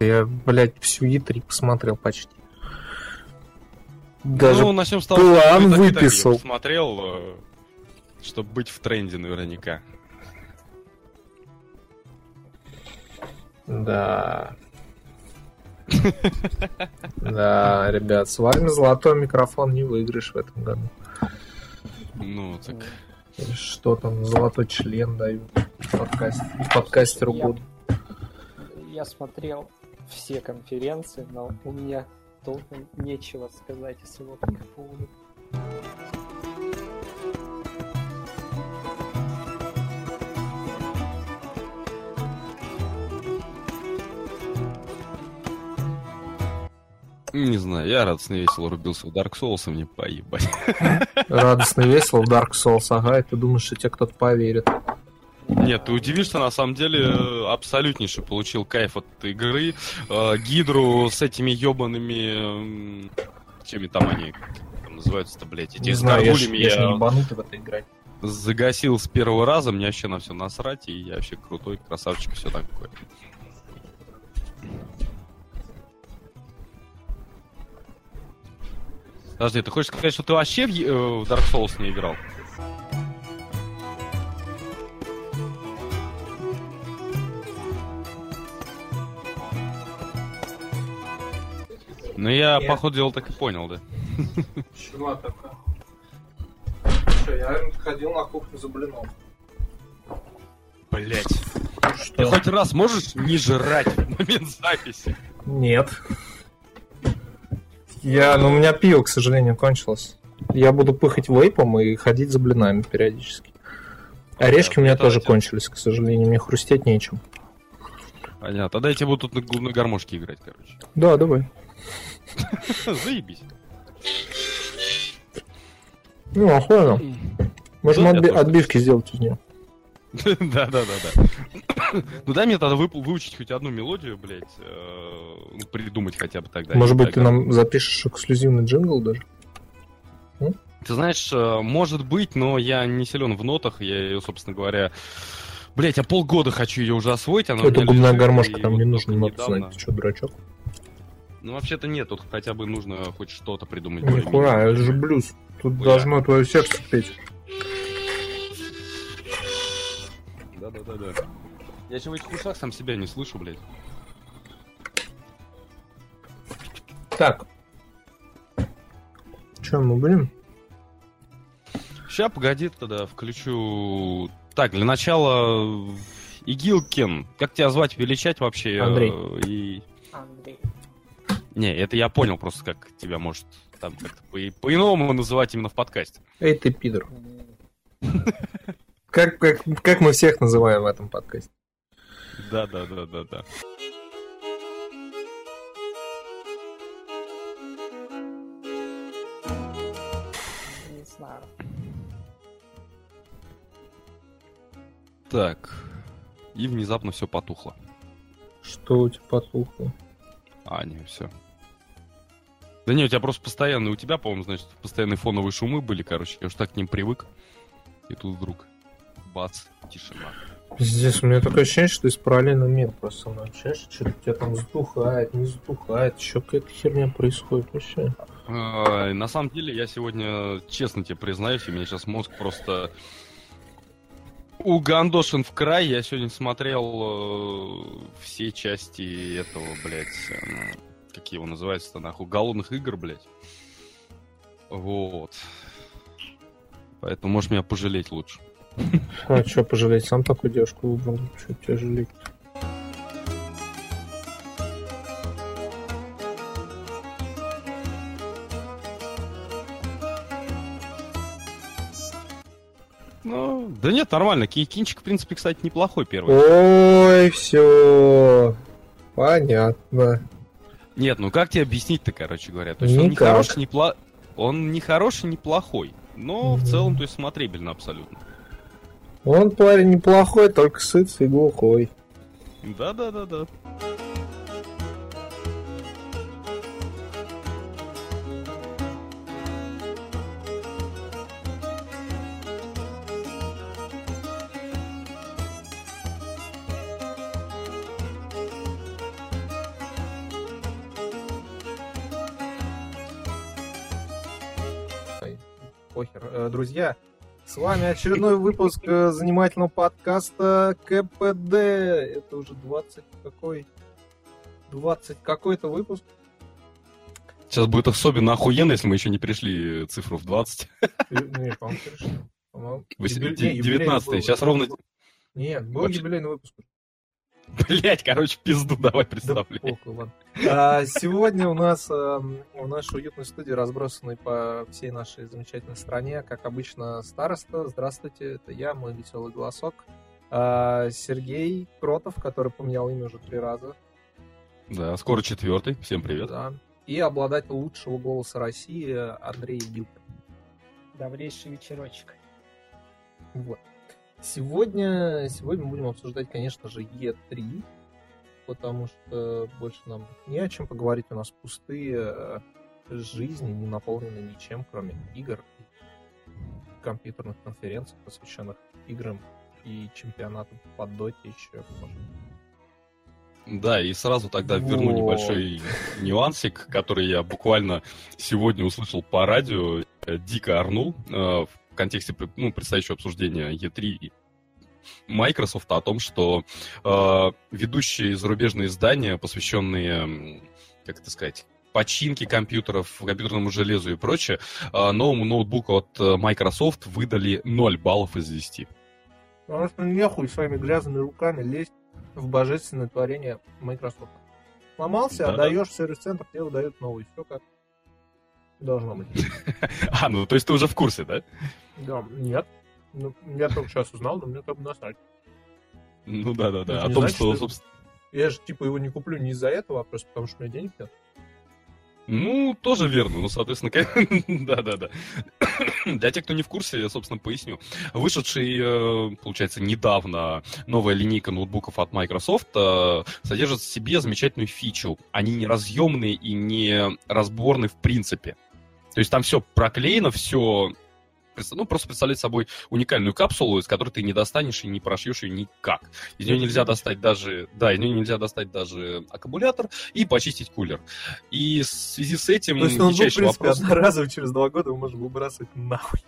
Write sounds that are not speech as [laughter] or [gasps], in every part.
Я, блядь, всю Е3 посмотрел почти. Даже ну, начнем с того, план что так- выписал. её посмотрел, э, чтобы быть в тренде наверняка. Да. [laughs] Да, ребят, с вами золотой микрофон не выиграешь в этом году. Ну, так... Что там, золотой член дают подкаст, подкастеру Я- года. Я смотрел все конференции, но у меня толком нечего сказать о их поводу. Не знаю, я радостно и весело рубился в Dark Souls, и мне поебать. Радостно и весело, Dark Souls, ага, и ты думаешь, что тебе кто-то поверит. Нет, ты удивишься, на самом деле, э, абсолютнейше получил кайф от игры. Э, Гидру с этими ебаными... Чеми там они там называются-то, блядь, эти Не знаю, я ж, я не я ебанутый в это играть. загасил с первого раза, мне вообще на все насрать, и я вообще крутой, красавчик, и все такое. Подожди, ты хочешь сказать, что ты вообще в, э, в Dark Souls не играл? Ну я, Нет. по ходу дела, так и понял, да. Чего такое? Что, я ходил на кухню за блином. Блять. Ты Что? хоть раз можешь не жрать в момент записи? Нет. Я, ну, у меня пиво, к сожалению, кончилось. Я буду пыхать вейпом и ходить за блинами периодически. Орешки у меня тоже эти- кончились, к сожалению, мне хрустеть нечем. Понятно. Тогда я тебе буду тут на, на гармошке играть, короче. Да, давай. [laughs] Заебись. Ну, охуенно. Можем отби- отбивки сделать из нее. [laughs] Да, да, да, да. [coughs] Ну дай мне тогда выучить хоть одну мелодию, блядь. э, ну, Придумать хотя бы тогда. Может быть, ты нам запишешь эксклюзивный джингл даже? Ты знаешь, э, может быть, но я не силен в нотах. Я ее, собственно говоря... Блять, я полгода хочу ее уже освоить. Она у Это меня губная гармошка, там не нужно ноты недавно- знать. Ты что, дурачок? Ну, вообще-то нет, тут хотя бы нужно хоть что-то придумать. Нихуя, это же блюз. Тут Хуя. должно твое сердце петь. Да-да-да-да. Я еще в этих ушах сам себя не слышу, блядь. Так. Че, мы будем? Ща, погоди, тогда включу... Так, для начала... Игилкин. Как тебя звать, величать вообще? Андрей. И... Андрей. Не, это я понял просто, как тебя может там как-то по- по-иному называть именно в подкасте. Эй, ты пидор. Как, как, как мы всех называем в этом подкасте? Да-да-да-да-да. Не знаю. Так. И внезапно все потухло. Что у тебя потухло? А, не, все. Да не, у тебя просто постоянно, у тебя, по-моему, значит, постоянные фоновые шумы были, короче, я уж так к ним привык. И тут вдруг бац, тишина. Здесь у меня такое ощущение, что из параллельного мира просто со мной общаешься, что-то тебя там затухает, не затухает, еще какая-то херня происходит вообще. А, На самом деле, я сегодня, честно тебе признаюсь, у меня сейчас мозг просто угандошен в край. Я сегодня смотрел э, все части этого, блядь, э, как его называется-то, нахуй, голодных игр, блядь. Вот. Поэтому можешь меня пожалеть лучше. А что пожалеть, сам такую девушку выбрал, что тебя жалеть? Ну, да нет, нормально. Ки- Кинчик, в принципе, кстати, неплохой первый. Ой, все. Понятно. Нет, ну как тебе объяснить-то, короче говоря? То есть он не Никак. хороший, не пла... Он не хороший, не плохой. Но в Мгм. целом, то есть смотрибельно абсолютно. Он парень неплохой, только сытый и глухой. Да-да-да-да. Друзья, с вами очередной выпуск э, занимательного подкаста КПД. Это уже 20 какой? 20 какой-то выпуск. Сейчас будет особенно охуенно, если мы еще не пришли цифру в 20. Э, Не, по-моему, перешли. По-моему, де- не, юбилейный 19 был. Сейчас ровно... Нет, был юбилейный выпуск. Блять, короче, пизду давай Да представляй. похуй, ладно. А, сегодня у нас эм, в нашей уютной студии, разбросанной по всей нашей замечательной стране, как обычно, староста. Здравствуйте, это я, мой веселый голосок. А, Сергей Кротов, который поменял имя уже три раза. Да, скоро четвертый. Всем привет. Да. И обладатель лучшего голоса России Андрей Юпин. Добрейший вечерочек. Вот. Сегодня, сегодня мы будем обсуждать, конечно же, Е3, потому что больше нам не о чем поговорить. У нас пустые э, жизни, не наполнены ничем, кроме игр и компьютерных конференций, посвященных играм и чемпионатам по доте еще. может. Да, и сразу тогда верну Вот. небольшой нюансик, который я буквально сегодня услышал по радио, дико орнул э, в контексте ну, предстоящего обсуждения E3 и Microsoft о том, что э, ведущие зарубежные издания, посвященные, как это сказать, починке компьютеров, компьютерному железу и прочее, э, новому ноутбуку от э, Microsoft выдали 0 баллов из 10. Потому что нехуй своими грязными руками лезть в божественное творение Microsoft. Сломался, Да-да. отдаешь в сервис-центр, тебе выдают новый. Все как должно быть. [laughs] А, ну то есть ты уже в курсе, да? Да, нет. Ну, я только сейчас узнал, но мне как бы насрать. Ну да-да-да. Это О не том, значит, что, что- собственно, Я же, типа, его не куплю не из-за этого, а просто потому, что у меня денег нет. Ну, тоже верно. Ну, соответственно, да-да-да. [laughs] [coughs] Для тех, кто не в курсе, я, собственно, поясню. Вышедший, э, получается, недавно новая линейка ноутбуков от Microsoft э, содержит в себе замечательную фичу. Они не разъемные и не разборны в принципе. То есть там все проклеено, все... Ну, просто представляет собой уникальную капсулу, из которой ты не достанешь и не прошьешь ее никак. Из нее нельзя достать даже... Да, из нее нельзя достать даже аккумулятор и почистить кулер. И в связи с этим То есть ноутбук, в принципе, вопрос... одноразово через два года мы можем выбрасывать нахуй.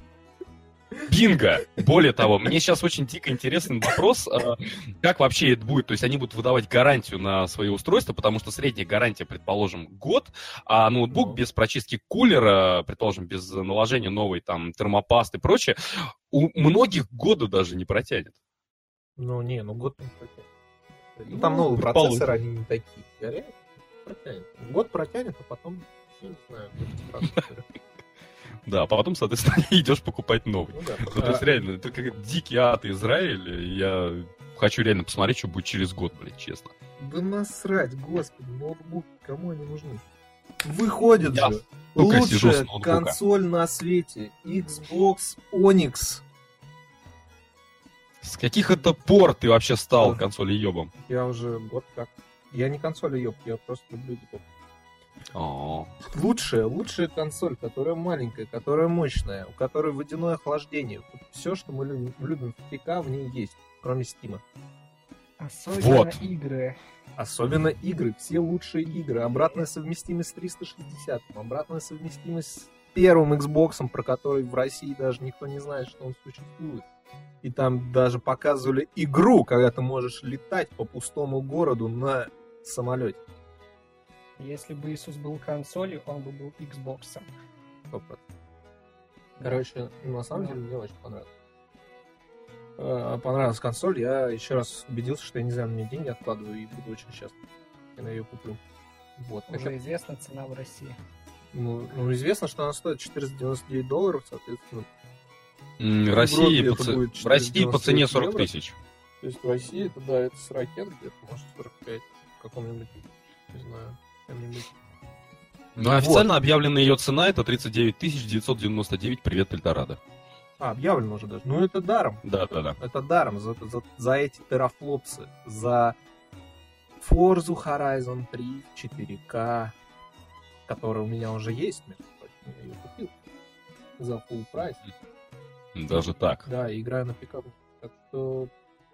Бинго! Более того, мне сейчас очень дико интересный вопрос, а, как вообще это будет, то есть они будут выдавать гарантию на свои устройства, потому что средняя гарантия, предположим, год, а ноутбук Ну. без прочистки кулера, предположим, без наложения новой там термопасты и прочее, у многих года даже не протянет. Ну, не, ну год не протянет. Ну, Ну, там новые предположим. процессоры, они не такие. Горят, протянет. Год протянет, а потом, я не знаю, будет. Да, а потом, соответственно, [laughs] идешь покупать новый. Ну да. Ну, то есть, реально, это как дикий ад Израиля, и я хочу реально посмотреть, что будет через год, блядь, честно. Да насрать, господи, ноутбук, кому они нужны? Выходит Я же лучшая консоль на свете. Xbox Onyx. С каких это пор ты вообще стал консоли ебом? Я уже год как. Я не консоль ёб, я просто люблю Xbox. Лучшая, лучшая консоль, которая маленькая, которая мощная, у которой водяное охлаждение. все, что мы любим, любим в ПК, в ней есть, кроме Стима. Особенно Вот. игры. Особенно игры, все лучшие игры. Обратная совместимость с 360, обратная совместимость с первым Xbox, про который в России даже никто не знает, что он существует. И там даже показывали игру, когда ты можешь летать по пустому городу на самолете. Если бы Иисус был консолью, он бы был Xbox. Короче, на самом деле мне очень понравилось. Э, Понравилась консоль, я еще раз убедился, что я не на нее деньги откладываю и буду очень счастлив, я ее куплю. Вот. Уже известна цена в России. Ну, ну, известно, что она стоит 499 долларов, соответственно. М, В России Европе по, будет в России по цене 499 40 евро. тысяч. То есть в России это, да, это с ракет где-то, может, 45 в каком-нибудь, не знаю, каком-нибудь. Но официально объявленная ее цена это 39 999. Привет, Эльдорадо. А, объявлено уже даже. Ну, это даром. Да-да-да. Это даром за, за, за эти терафлопсы, за Forza Horizon 3 в 4К, которая у меня уже есть, между прочим, я ее купил за full прайс. Даже так. Да, играю на пикапе. Так что,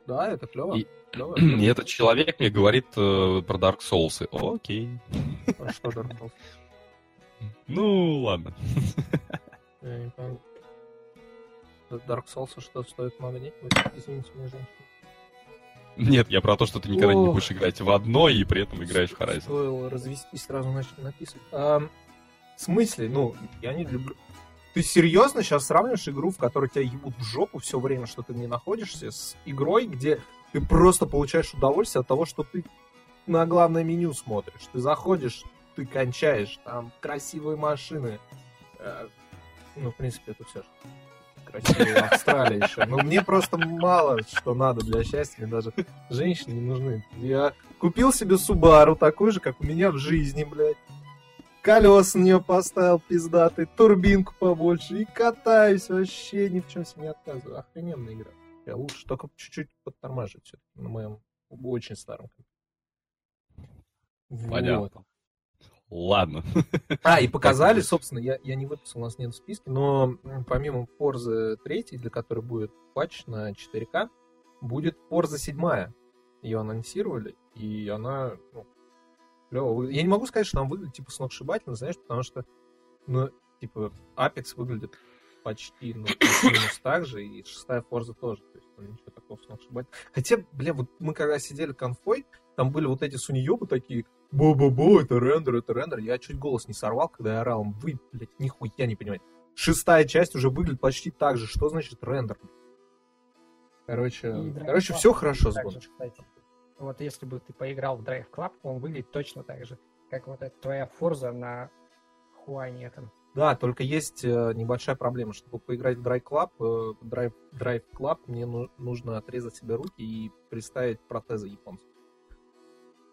да, это клево. И- клево. И [clears throat] этот человек мне говорит э, про Dark Souls. Окей. А что Dark Souls? Ну, ладно. Я не понял. Dark Souls что стоит много денег? Извините меня, женщина. Нет, я про то, что ты никогда не Ох. будешь играть в одно и при этом играешь в Horizon. Стоило развести, сразу начали написывать. А, в смысле? Ну, я не люблю... Ты серьезно сейчас сравниваешь игру, в которой тебя ебут в жопу все время, что ты в ней находишься, с игрой, где ты просто получаешь удовольствие от того, что ты на главное меню смотришь. Ты заходишь, ты кончаешь, там красивые машины. Э, Ну, в принципе, это все. Красивые Австралия еще. Но мне просто мало что надо для счастья. Мне даже женщины не нужны. Я купил себе Субару, такой же, как у меня в жизни, блядь. Колес на нее поставил пиздатый, турбинку побольше и катаюсь вообще ни в чем себе не отказываю. Охрененная игра. Я лучше только чуть-чуть подтормаживать все на моем очень старом компьютере. Вот. Понятно. Ладно. А, и [laughs] показали, собственно, я, я не выписал, у нас нет в списке, но помимо Forza 3, для которой будет патч на 4К, будет Forza 7. Ее анонсировали, и она, ну, клево. Я не могу сказать, что она выглядит, типа, сногсшибательно, знаешь, потому что, ну, типа, Apex выглядит почти, ну, плюс-минус так же, и шестая Forza тоже, то есть, ну, ничего такого сногсшибательного. Хотя, бля, вот мы когда сидели конфой, там были вот эти суньёбы такие, бу-бу-бу, это рендер, это рендер. Я чуть голос не сорвал, когда я орал. Вы, блядь, нихуя не понимаете. Шестая часть уже выглядит почти так же. Что значит рендер? Короче, И короче, все хорошо с гоночкой. Вот если бы ты поиграл в Drive Club, он выглядит точно так же, как вот эта твоя Форза на Хуане этом. Да, только есть э, небольшая проблема. Чтобы поиграть в Drive Club, э, Drive, Drive Club мне ну- нужно отрезать себе руки и приставить протезы японцев.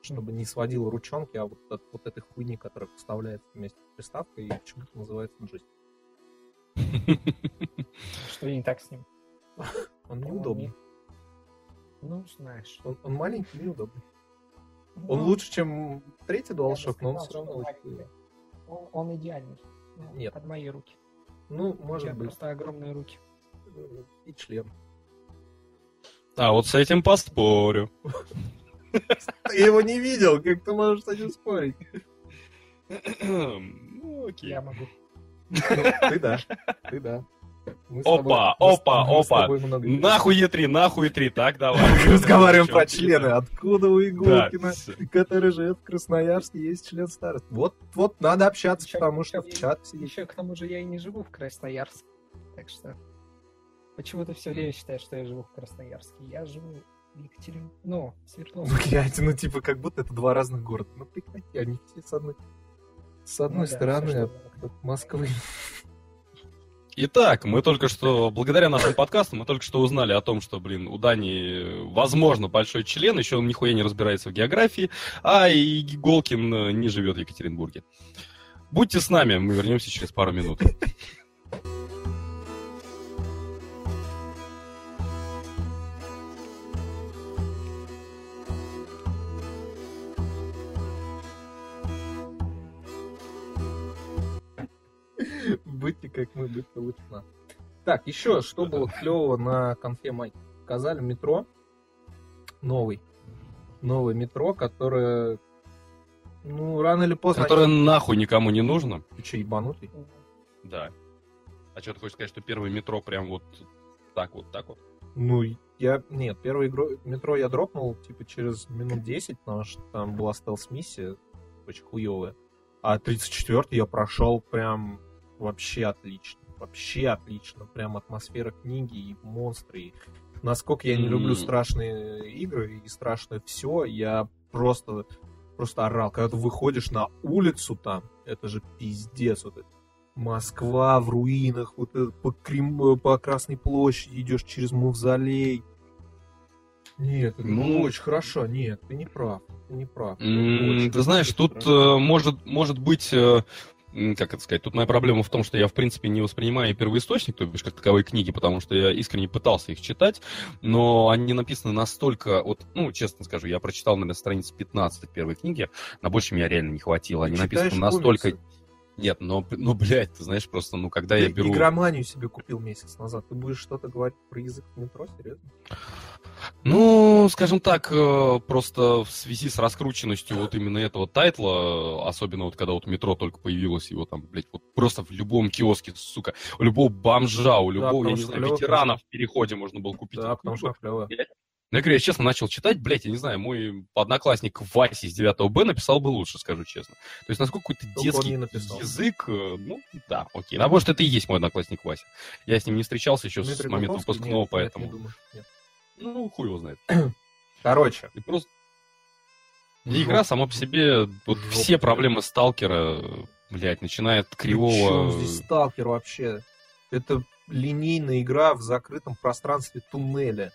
Чтобы не сводил ручонки, а вот от вот этой хуйни, которая вставляется вместе с приставкой, и почему-то называется джойстик. [laughs] Что не так с ним? Он неудобный. Ну, знаешь. Он, он маленький и неудобный. Ну, Он лучше, чем третий я DualShock, но он все равно хуёвый. Он, он идеальный. Ну, Нет. Под мои руки. Ну, У тебя может быть. просто огромные руки. И член. А вот с этим поспорю. [laughs] Ты его не видел, как ты можешь с этим спорить? Ну, окей. Я могу. Ты да, ты да. Мы Опа, тобой- опа, мы опа. Нахуй Е3, нахуй Е3, так давай. [laughs] Разговариваем про члены. Откуда у Иголкина, который живет в Красноярске, есть член старости? Вот, вот надо общаться, потому что в чат сидит. Еще к тому же я и не живу в Красноярске. Так что почему ты все время считаешь, что я живу в Красноярске? Я живу в Екатерин... Ну, в Свердловске. Блядь, ну типа как будто это два разных города. Ну прекрати, они все с одной, с одной Ну стороны от, от Москвы. Итак, мы только что, благодаря нашему подкасту, мы только что узнали о том, что, блин, у Дани, возможно, большой член, еще он нихуя не разбирается в географии, а и Голкин э, не живет в Екатеринбурге. Будьте с нами, мы вернемся через пару минут. Будьте как мы, лучше нас. Так, еще что было клевого на конфе Майки? Показали метро. Новый. Новый метро, которое... Ну, рано или поздно... Которое нахуй никому не нужно. Ты че, ебанутый? Да. А что ты хочешь сказать, что первое метро прям вот так вот, так вот? Ну, я... Нет, первое игру... метро я дропнул, типа, через минут 10, потому что там была стелс-миссия очень хуевая. А 34 я прошел прям вообще отлично. Вообще отлично. Прям атмосфера книги и монстры. И насколько я не люблю страшные игры и страшное все, я просто просто орал. Когда ты выходишь на улицу там, это же пиздец. Вот это. Москва в руинах, вот это по, Крем- по Красной площади идешь через мавзолей. Нет, это Ну. очень хорошо. Нет, ты не прав. Ты не прав. М, Очень, Ты знаешь, тут э, может, может быть, э, как это сказать, тут моя проблема в том, что я, в принципе, не воспринимаю первоисточник, то бишь, как таковые книги, потому что я искренне пытался их читать, но они написаны настолько, вот, ну, честно скажу, я прочитал, наверное, страниц 15 первой книги, на больше меня реально не хватило. Они Ты написаны читаешь настолько... комиксы? Нет, но, ну, блядь, ты знаешь, просто, ну, когда Ты я беру... игроманию себе купил месяц назад. Ты будешь что-то говорить про язык в метро, серьезно? Ну, скажем так, э, просто в связи с раскрученностью вот именно этого тайтла, особенно вот когда вот метро только появилось, его там, блядь, вот просто в любом киоске, сука, у любого бомжа, у любого, я потому не знаю, ветерана в переходе можно было купить. Да, потому что клево. Ну, я говорю, я честно начал читать, блядь, я не знаю, мой одноклассник Вася из 9 Б написал бы лучше, скажу честно. То есть, насколько какой-то Только детский язык, э, ну, да, окей. А может, это и есть мой одноклассник Вася. Я с ним не встречался еще с Дмитрий момента Глуховский? выпускного, Нет, поэтому... нет, не думаю, нет. Ну, хуй его знает. [clears throat] Короче, И просто... И игра сама по себе, вот Жопа. все проблемы сталкера, блядь, начиная от кривого... здесь сталкер вообще? Это линейная игра в закрытом пространстве туннеля.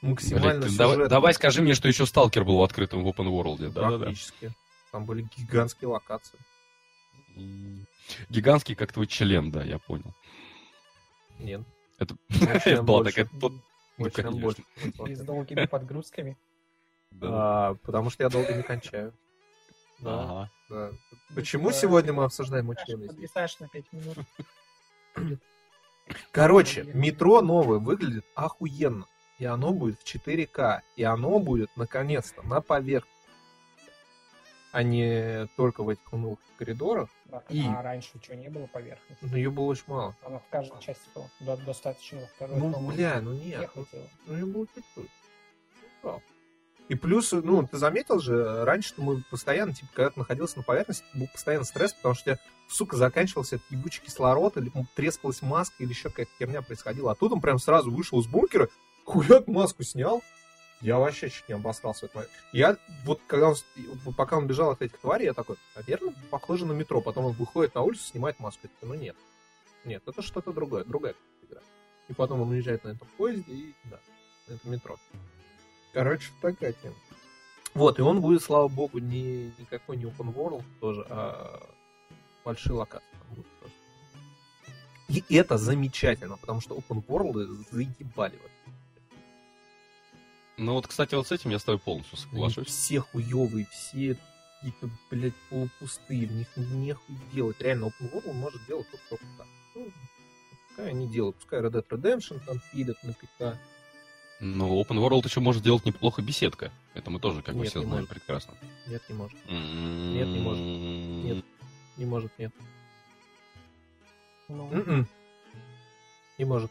Максимально Блядь, ты давай, давай скажи мне, что еще сталкер был в открытом в open world. Да-да-да. Практически. Там были гигантские локации. Гигантский, как твой член, да, я понял. Нет. Это [laughs] Очень [laughs] была такая... Ну, больше. И с долгими подгрузками. да. А, потому что я долго не кончаю. Да, Ага. да. Почему сегодня мы обсуждаем мой член? Подвисаешь на 5 минут. Короче, метро новое выглядит охуенно. И оно будет в 4К. И оно будет, наконец-то, на поверхности. А не только в этих унылых коридорах. Да, И- А раньше что, не было поверхности? Но ее было очень мало. Она в каждой части была. До- Достаточно во второй, Ну, бля, ну не нет. ну, хватило. Ну, ее было чуть-чуть. Ну, И плюс, ну, ты заметил же, раньше мы постоянно, типа, когда ты находился на поверхности, был постоянно стресс, потому что у тебя, сука, заканчивался этот ебучий кислород, или трескалась маска, или еще какая-то херня происходила. А тут он прям сразу вышел из бункера, хуяк маску снял. Я вообще чуть не обосрался момент. Я, вот, когда он, пока он бежал от этих тварей, я такой, наверное, похоже на метро. Потом он выходит на улицу, снимает маску. Я такой, ну нет. Нет, это что-то другое, другая игра. И потом он уезжает на этом поезде, и да, это метро. Короче, такая тема. Вот, и он будет, слава богу, не никакой не open world тоже, а большие локации. И это замечательно, потому что open world заебали. вообще. Ну вот, кстати, вот с этим я с тобой полностью Они соглашусь. все хуевые, все какие-то, блядь, полупустые, в них нехуй делать. Реально, open world может делать только так. Ну, пускай они делают, пускай Red Dead Redemption там пилят на ПК. Ну, Open World еще может делать неплохо беседка. Это мы тоже, как бы, Нет, все знаем может. прекрасно. Нет, не может. Нет, не может. Нет. Не может, нет. Ну, М-м. Не может.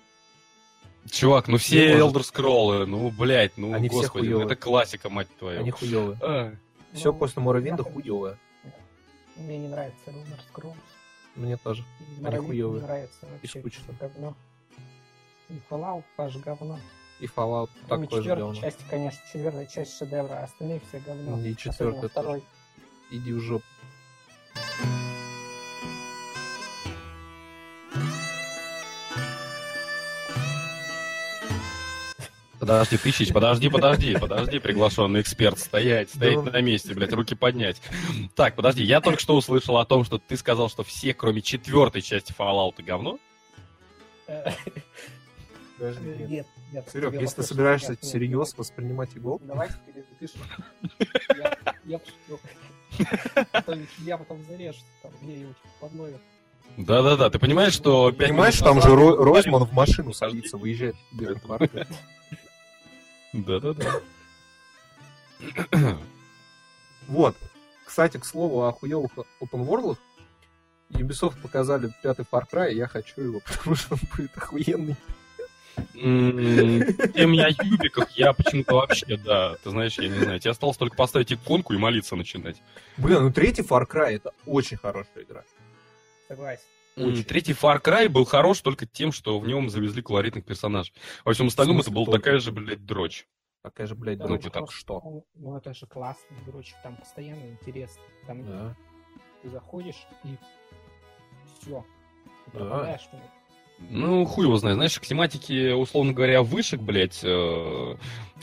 Чувак, ну все Elder. Scrolls, ну, блядь, ну, Они господи, ну, хуёвые. это классика, мать твою. Они хуевые. А, Все Ну, после Моровинда я- хуевое. Мне не нравится Elder Scrolls. Мне тоже. И Они хуёвые. Не нравится вообще. скучно. всё говно. И Fallout тоже говно. И Fallout Кроме такой же говно. части, конечно, четвертая часть шедевра, а остальные все говно. И четвертая второй. Иди в жопу. Подожди, тысяч, подожди, подожди, подожди, приглашенный эксперт, стоять, стоять Да. на месте, блядь, руки поднять. Так, подожди, я только что услышал о том, что ты сказал, что все, кроме четвертой части Fallout, говно? Даже нет. Нет, нет. Серег, если ты собираешься нет, нет, всерьез нет. воспринимать игру, Давайте перезапишем. [laughs] Я- Я пошутил. А Я потом зарежу, там где-нибудь под номер. Да-да-да, ты понимаешь, что... пять понимаешь, там же назад Ро- мы говорили- Ройзман в машину садится, выезжает. [laughs] Да-да-да. Вот. Кстати, к слову о хуевых open world Ubisoft показали пятый Far Cry, и я хочу его, [laughs] потому что он будет охуенный. Тем я юбиках, я почему-то вообще, да, ты знаешь, я не знаю, тебе осталось только поставить иконку и молиться начинать. Блин, ну третий Far Cry это очень хорошая игра. Согласен. Очень. Третий Far Cry был хорош только тем, что в нем завезли колоритных персонажей. Во всем остальном это была такая же, блядь, дрочь. Такая же, блядь, Да, дрочь, ну, как просто, что. Ну, ну, это же классно, короче, там постоянно интересно. Там Да. ты заходишь и все. Ты Да. пропадаешь в нем. Ну, хуй его знает. Знаешь, к тематике, условно говоря, вышек, блядь, э,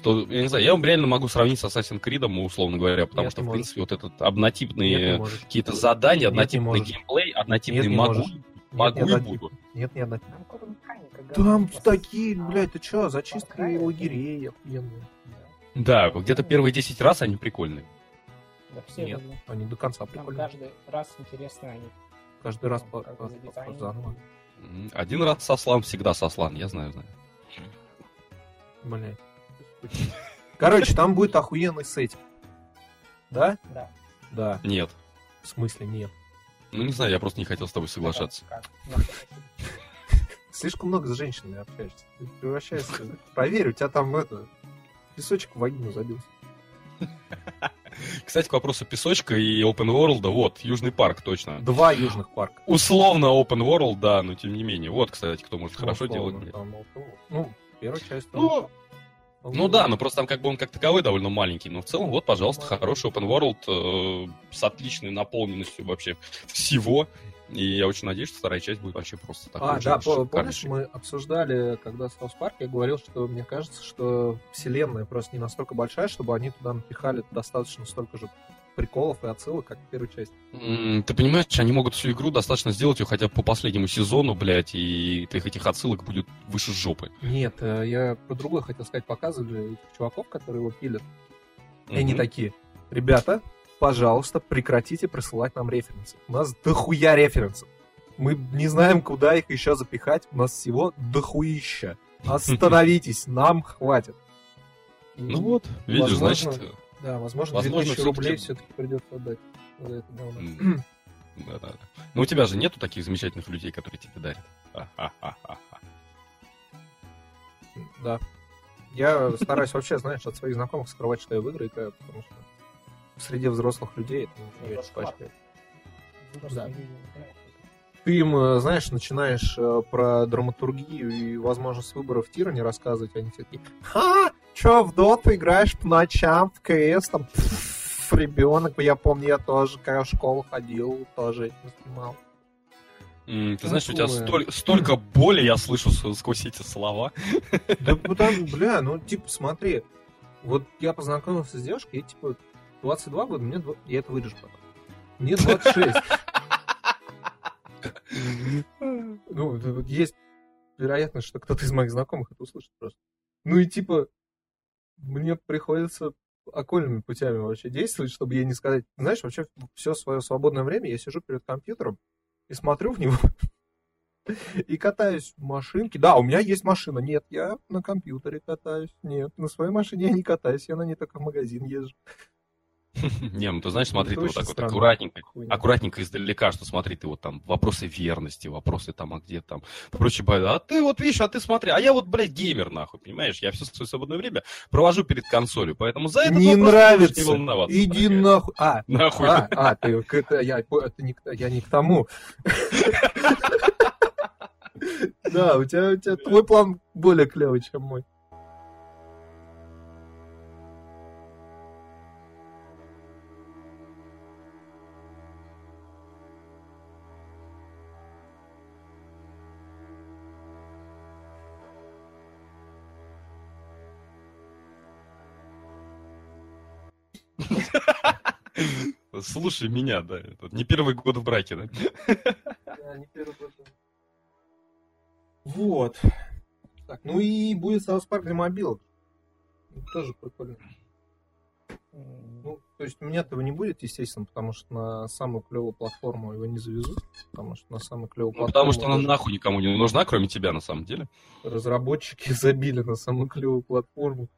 то, я не знаю, я реально могу сравнить с Assassin's Creed, условно говоря, потому Нет, что, не в можешь. принципе, вот этот Нет, не однотипные можешь. какие-то задания, Нет, не однотипный можешь. геймплей, однотипный Нет, не могу, можешь. могу Нет, и нет, буду. Нет, ни одной. Там Там такие, блядь, ты чё, Cry это- лагерей охуенные. Да, где-то первые 10 раз они прикольные. Да, все Нет, они до конца Там прикольные. каждый раз интересно они. Каждый раз ну, по, по- по- дизайн. заново. Один раз сослан, всегда сослан, я знаю, знаю. Блядь. [laughs] Короче, там будет охуенный сетик. Да? Да. Да. Нет. В смысле нет. Ну, не знаю, я просто не хотел с тобой соглашаться. [laughs] Слишком много с женщинами общаешься. Ты превращаешься... Проверь, у тебя там это... Песочек в вагину забился. [laughs] Кстати, к вопросу песочка и Open World, вот, Южный парк, точно. Два южных парка. Условно Open World, да, но тем не менее. Вот, кстати, кто может хорошо Условно, делать. там. Ну, первая часть. Ну, Ну да, но просто там как бы он как таковой довольно маленький. Но в целом, вот, пожалуйста, хороший open world э, с отличной наполненностью вообще всего. И я очень надеюсь, что вторая часть будет вообще просто такой А, же да, по- помнишь, мы обсуждали, когда South Park, я говорил, что мне кажется, что вселенная просто не настолько большая, чтобы они туда напихали достаточно столько же приколов и отсылок, как в первой части. Ты понимаешь, они могут всю игру достаточно сделать ее хотя бы по последнему сезону, блядь, и их этих отсылок будет выше жопы. Нет, э, я про другое хотел сказать. Показывали этих чуваков, которые его пилят. И они такие, ребята, пожалуйста, прекратите присылать нам референсы. У нас дохуя референсов. Мы не знаем, куда их еще запихать. У нас всего дохуища. Остановитесь, [laughs] нам хватит. И, Ну вот, видишь, Возможно, значит... Да, возможно, возможно, 2000 всё-таки- рублей все-таки придется отдать. за это говно. м, [clears throat] Да-да-да. Но у тебя же нету таких замечательных людей, которые тебе дарят. А-ха-ха-ха. Да. Я стараюсь вообще, знаешь, от своих знакомых скрывать, что я в игры играю, потому что среди взрослых людей это не очень. Да. Ты им, э, знаешь, начинаешь э, про драматургию и возможность выбора в тира не рассказывать, они все такие, ха, чё, в доту играешь по ночам, в КС, там, пф, ребенок, я помню, я тоже, когда в школу ходил, тоже этим снимал. М, Ты знаешь, у тебя столь- столько боли я слышу сквозь эти слова. Да потому, бля, ну, типа, смотри, вот я познакомился с девушкой, ей, типа, 22 года, мне, я это вырежу потом. Мне 26. [laughs] Ну, есть вероятность, что кто-то из моих знакомых это услышит просто. Ну и типа, мне приходится окольными путями вообще действовать, чтобы ей не сказать, знаешь, вообще все свое свободное время я сижу перед компьютером и смотрю в него [laughs] и катаюсь в машинке. Да, у меня есть машина. Нет, я на компьютере катаюсь. Нет, на своей машине я не катаюсь, я на ней только в магазин езжу. [laughs] Не, ну ты знаешь, смотри, ты вот так вот аккуратненько, аккуратненько издалека, что смотри, ты вот там вопросы верности, вопросы там, а где там, прочее, а ты вот видишь, а ты смотри, а я вот, блядь, геймер, нахуй, понимаешь, я все свое свободное время провожу перед консолью, поэтому за это Не нравится. не волноваться. Иди нахуй. А, Нахуй. А, а, ты это, я, это не, к- я не к тому. [laughs] Да, у тебя, у тебя твой план более клевый, чем мой. Слушай меня, да, это не первый год в браке, да? Вот. Так, ну и будет South Park для мобилок. Тоже прикольно. Ну, то есть у меня этого не будет, естественно, потому что на самую клевую платформу его не завезут, потому что на самую клевую Ну, платформу потому что она нахуй никому не нужна, кроме тебя, на самом деле. разработчики [laughs] забили на самую клевую платформу.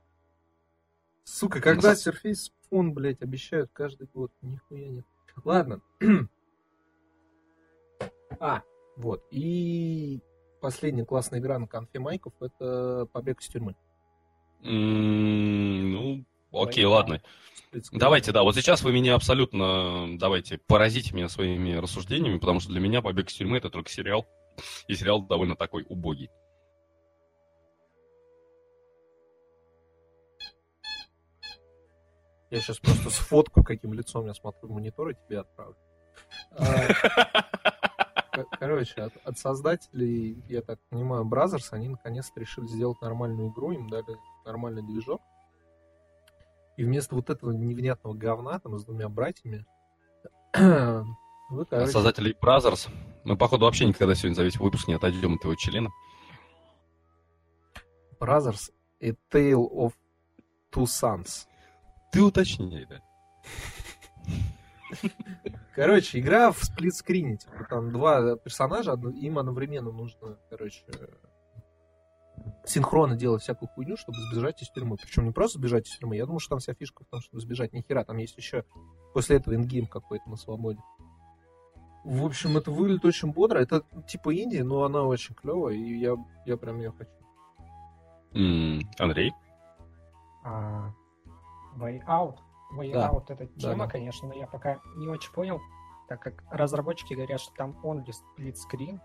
Сука, когда Ну, Surface Phone, блядь, обещают каждый год, нихуя нет. Ладно. [clears throat] а, вот. И последняя классная игра на конфе Майков это побег из тюрьмы. Ну, окей, ладно. Давайте, да, вот сейчас вы меня абсолютно, давайте, поразите меня своими рассуждениями, потому что для меня «Побег из тюрьмы» — это только сериал, и сериал довольно такой убогий. Я сейчас просто сфоткаю, каким лицом я смотрю в монитор и тебе отправлю. А, Короче, от, от создателей, я так понимаю, Brothers, они наконец-то решили сделать нормальную игру, им дали нормальный движок. И вместо вот этого невнятного говна там с двумя братьями, [clears throat] вы, короче, Создателей Brothers, мы, походу, вообще никогда сегодня за весь выпуск не отойдем от его члена. Brothers A Tale of Two Sons. Ты уточни, да. Короче, игра в сплитскрине. Типа, там два персонажа, им одновременно нужно, короче, синхронно делать всякую хуйню, чтобы сбежать из тюрьмы. Причем не просто сбежать из тюрьмы. Я думаю, что там вся фишка в том, чтобы сбежать ни хера. Там есть еще после этого ингейм какой-то на свободе. В общем, это выглядит очень бодро. Это типа Индия, но она очень клевая, и я, я прям ее хочу. Андрей? А, Way Out. Way Да. Out это Да, тема, да. конечно, но я пока не очень понял, так как разработчики говорят, что там only split screen.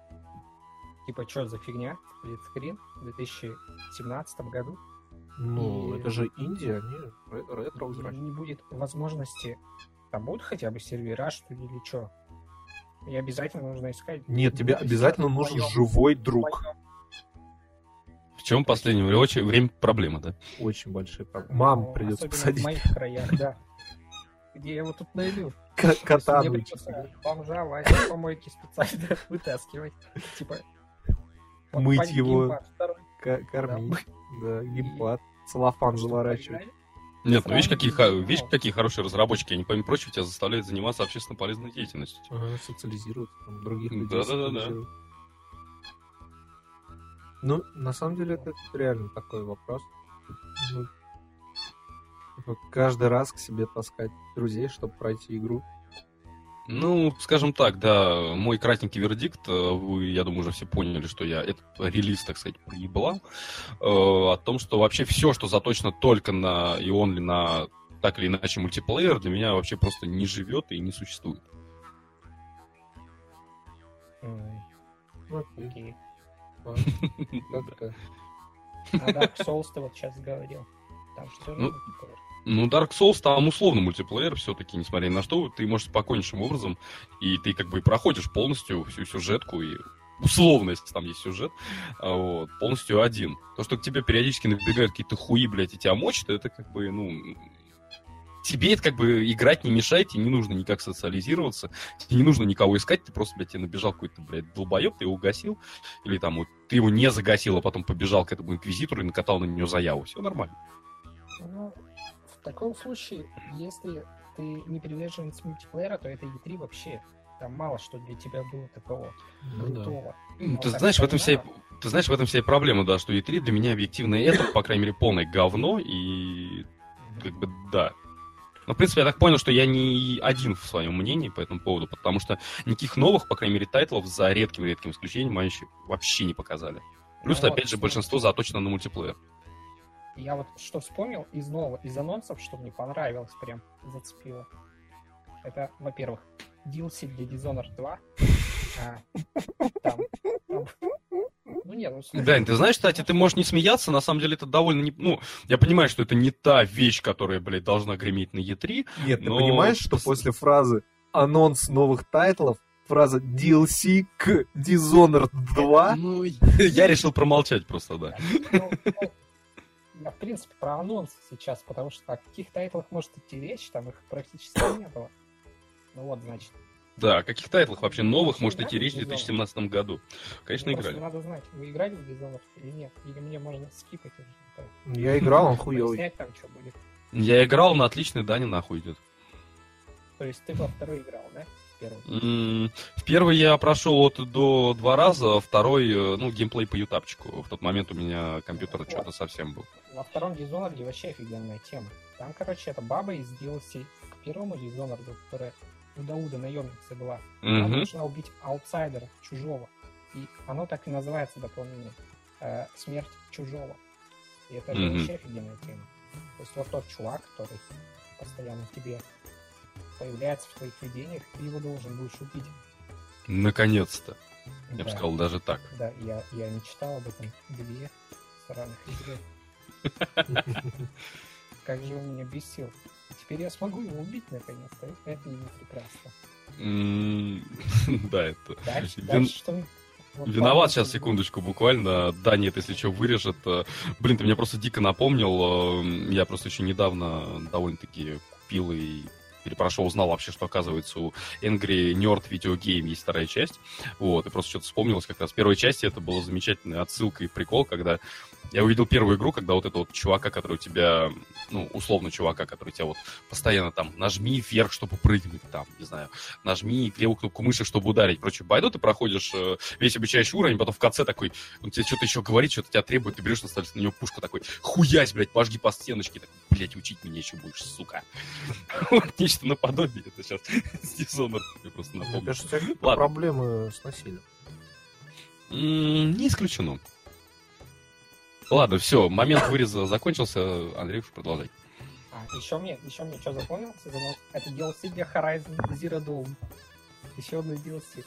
Типа, что за фигня? Screen в 2017 году. Ну, И- это же Индия, ре- ретро И возвращаются. не будет возможности. Там будут хотя бы сервера, что ли, или что? И обязательно нужно искать. Нет, тебе обязательно нужен моем- живой в друг. моем- чем в последнее время, очень- время проблема, да? Очень большие проблемы. Маму ну, придется посадить. в моих краях, да. Где я его тут найду? Кота бомжа Вася помойки специально [laughs] вытаскивать. Типа... Мыть его. Кормить. Да, геймпад. Целлофан заворачивать. Нет, ну видишь, какие, видишь, какие хорошие разработчики, они, помимо прочего, тебя заставляют заниматься общественно полезной деятельностью. Ага, социализироваться, там, других людей Да-да-да-да. Ну, на самом деле, это реально такой вопрос. Ну, типа, каждый раз к себе таскать друзей, чтобы пройти игру. Ну, скажем так, да, мой кратенький вердикт, э, вы, я думаю, уже все поняли, что я этот релиз, так сказать, проебал, э, о том, что вообще все, что заточено только на и only на так или иначе мультиплеер, для меня вообще просто не живет и не существует. Окей, Окей. А Dark Souls ты вот сейчас говорил. Там что Ну, же такое? Ну, Dark Souls там условно мультиплеер все-таки, несмотря ни на что, ты можешь спокойнейшим образом, и ты как бы и проходишь полностью всю сюжетку, и условно, если там есть сюжет, а, вот, полностью один. То, что к тебе периодически набегают какие-то хуи, блядь, и тебя мочат, это как бы, ну... Тебе это как бы играть не мешает, тебе не нужно никак социализироваться, тебе не нужно никого искать, ты просто, блядь, тебе набежал какой-то, блядь, долбоеб, ты его угасил, или там вот ты его не загасил, а потом побежал к этому инквизитору и накатал на него заяву. Все нормально. Ну, в таком случае, если ты не приверженец мультиплеера, то это E3 вообще. Там мало что для тебя было такого Ну да. крутого. Ну, Но Ты знаешь, в этом вся, и- понимаю. ты знаешь, в этом вся и проблема, да, что E3 для меня объективно это, по крайней мере, полное говно, и как бы да. Но, в принципе, я так понял, что я не один в своем мнении по этому поводу, потому что никаких новых, по крайней мере, тайтлов за редким-редким исключением они еще вообще не показали. Плюс, Ну опять вот, же, большинство заточено на мультиплеер. Я вот что вспомнил из нового, из анонсов, что мне понравилось, прям зацепило. Это, во-первых, DLC для Dishonored 2. А, там, там- Ну нет, ну слушай, Дань, ты знаешь, кстати, ты можешь не смеяться, на самом деле это довольно не... Ну, я понимаю, что это не та вещь, которая, блядь, должна греметь на E3, Нет, ты Но- понимаешь, что после фразы анонс новых тайтлов, фраза DLC к Dishonored 2, Ну, [laughs] я решил промолчать просто, да. Ну, ну, Я, в принципе, про анонсы сейчас, потому что о каких тайтлах может идти речь, там их практически не было. Ну вот, значит. Да, о каких тайтлах вообще новых Вы может идти речь в в Dishonored? 2017 году? Конечно, Ну, просто играли. надо знать, вы играли в Dishonored или нет? Или мне можно скипать уже? так, я играл, он хуёвый. Пояснять там, что будет. Я играл на отличный, Дани нахуй идет. То есть ты во второй играл, да? В Первый. М, В первый я прошел от до два раза, а второй, э, ну, геймплей по ютапчику. В тот момент у меня компьютер что-то совсем был. Во втором Dishonored вообще офигенная тема. Там, короче, эта баба из DLC к первому Dishonored, которая у Дауда наемница была. Она должна убить аутсайдера, чужого. И оно так и называется дополнение. э, смерть чужого. И это же Мгм. вообще офигенная тема. То есть вот тот чувак, который постоянно тебе появляется в твоих видениях, ты его должен будешь убить. Наконец-то. Я бы Да. сказал, даже так. Да, я, я не читал об этом две сраных игры. [laughs] Как же он меня бесил. Теперь я смогу его убить наконец-то. Это не прекрасно. [laughs] Да, это... Дальше, Вин- дальше что? Вот Виноват ладно, сейчас, секундочку, буквально. Да, нет, если что, вырежет. Э, Блин, ты меня просто дико напомнил. э, Я просто еще недавно довольно-таки купил и перепрошел, узнал вообще, что оказывается у Angry Nerd Video Game есть вторая часть. Вот, и просто что-то вспомнилось как раз. В первой части это была замечательная отсылка и прикол, когда я увидел первую игру, когда вот этого вот чувака, который у тебя, ну, условно чувака, который тебя вот постоянно там нажми вверх, чтобы прыгнуть, там, не знаю, нажми левую кнопку мыши, чтобы ударить. Прочее, байду ты проходишь э, весь обучающий уровень, потом в конце такой, он тебе что-то еще говорит, что-то тебя требует, ты берешь, наставишь на него пушку такой, хуясь, блядь, пожги по стеночке, так, блядь, учить меня еще будешь, сука. [laughs] Нечто наподобие это сейчас [laughs] с Dishonored, я просто Мне напомню. кажется, у тебя Ладно. проблемы с насилием. Не исключено. Ладно, все, момент выреза закончился. Андрей, продолжай. А, еще мне, еще мне что запомнился? Занос? Это DLC для Horizon Zero Dawn. Еще одно DLC.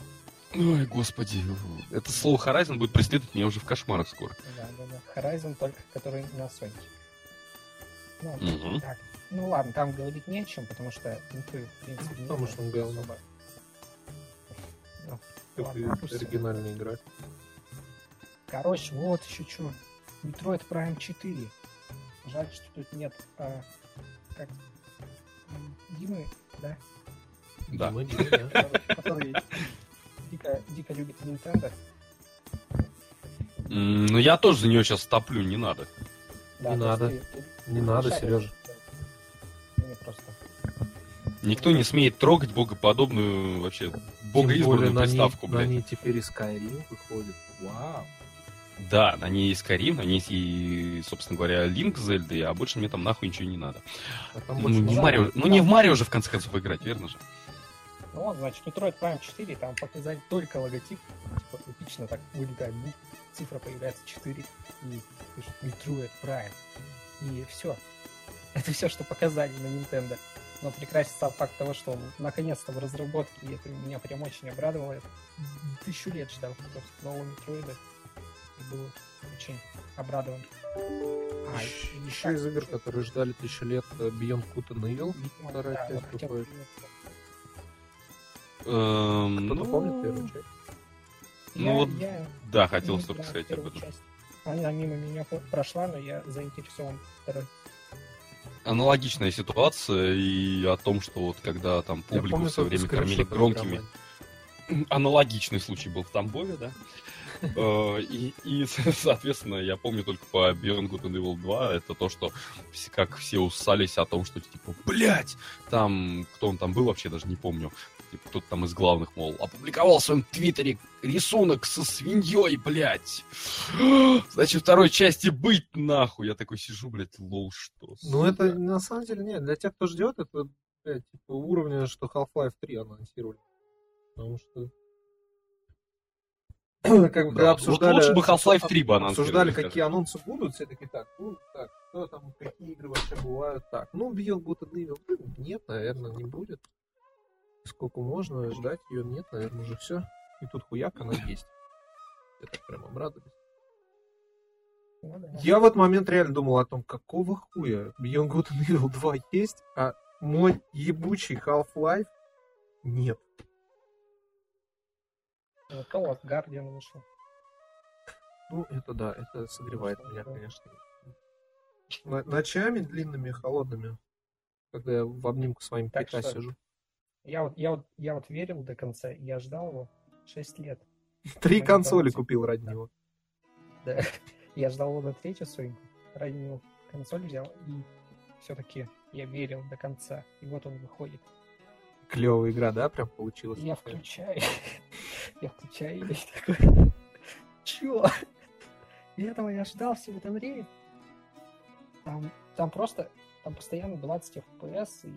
Ой, господи. Это слово Horizon будет преследовать меня уже в кошмарах скоро. Да, да, да. Horizon только, который на Sonic. Ну, Мгм. так. Ну ладно, там говорить не о чем, потому что инфы, в принципе, не Потому что он говно. особо. Ну, ладно, допустим. оригинальная игра. Короче, вот еще что. Metroid Prime 4. Жаль, что тут нет а, как Димы, да? Да. Дима, Дима, да. [laughs] Который, который дико, дико любит Nintendo. Ну, я тоже за нее сейчас топлю, не надо. Да, Не надо. ты- ты Не надо. Сережа. Никто не смеет трогать богоподобную, вообще, Тем богоизбранную на ней, приставку, на блядь. ней теперь и Skyrim выходит. Вау. Да, на ней есть Skyrim, на ней и, собственно говоря, Линк Зельды, а больше мне там нахуй ничего не надо. А Ну, не Марио, ну не в Марио же в конце концов играть, верно же? Ну вот, значит, Metroid Prime 4, там показали только логотип. Типа, эпично так вылетает буква, цифра появляется 4 и пишет Metroid Prime. И все. Это все, что показали на Nintendo. Но прекрасен сам факт того, что он наконец-то в разработке, и это меня прям очень обрадовало. Я тысячу лет ждал собственно, нового Метроида. И был очень обрадован. А, Еще, и еще так, из игр, которые ждали тысячу лет, э, Beyond Good and Evil. вторая да, часть выходит. Эм, Кто-то ну, помнит первую часть? Ну Я- вот, я да, хотел в сказать об этом. часть. Она мимо меня прошла, но я заинтересован второй. Аналогичная ситуация и о том, что вот когда там публику помню все время кормили громкими. [clears throat] аналогичный случай был в Тамбове, да? [laughs] Э, И, и, [laughs] соответственно, я помню только по Beyond Good and Evil 2, это то, что как все усались о том, что типа, блять, там, кто он там был, вообще даже не помню, типа, кто-то там из главных, мол, опубликовал в своем твиттере рисунок со свиньей, блять. [gasps] Значит, второй части быть нахуй. Я такой сижу, блядь, лол, что? Ну, это на самом деле нет. Для тех, кто ждет, это блядь, типа, уровня, что Half-Life 3 анонсировали. Потому что [clears throat] как бы Да, вот обсуждали, лучше бы Half-Life 3 бы обсуждали, какие анонсы будут, все таки так, ну, так, что там, какие игры вообще бывают, так, ну, Beyond Good and Evil, нет, наверное, не будет. Сколько можно ждать ее, нет, наверное, уже все. И тут хуяк, она есть. Я так прям обрадовались. Ну да. Я в этот момент реально думал о том, какого хуя Beyond Good and Evil 2 есть, а мой ебучий Half-Life нет. Зато вот Guardian вышел. Ну, это да, это согревает меня, конечно. Но- Ночами длинными, холодными, когда я в обнимку с вами Так что- сижу. Я вот, я вот, я вот верил до конца, я ждал его 6 лет. Три консоли купил ради него. Да. [laughs] Я ждал его на третью свою, ради него консоль взял, и все-таки я верил до конца. И вот он выходит. Клевая игра, да, прям получилась? Я включаю, [laughs] я включаю, и [laughs] такой, чё? И этого я ждал все это время. Там, там просто, там постоянно 20 FPS, и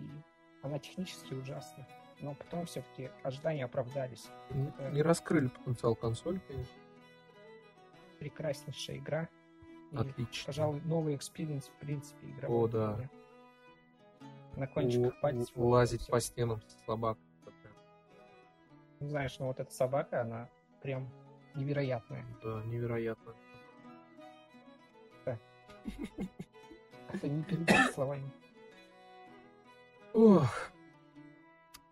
она технически ужасна. Но потом все-таки ожидания оправдались. Н- Не раскрыли потенциал консоли, конечно. Прекраснейшая игра. И, Отлично. пожалуй, новый experience, в принципе, игровой. О, да. На кончиках У- пальцев. Лазить всё. по стенам с собакой. Это прям, Ну, знаешь, ну вот эта собака, она прям невероятная. Да, невероятно. [laughs] Это не передать словами. Ох,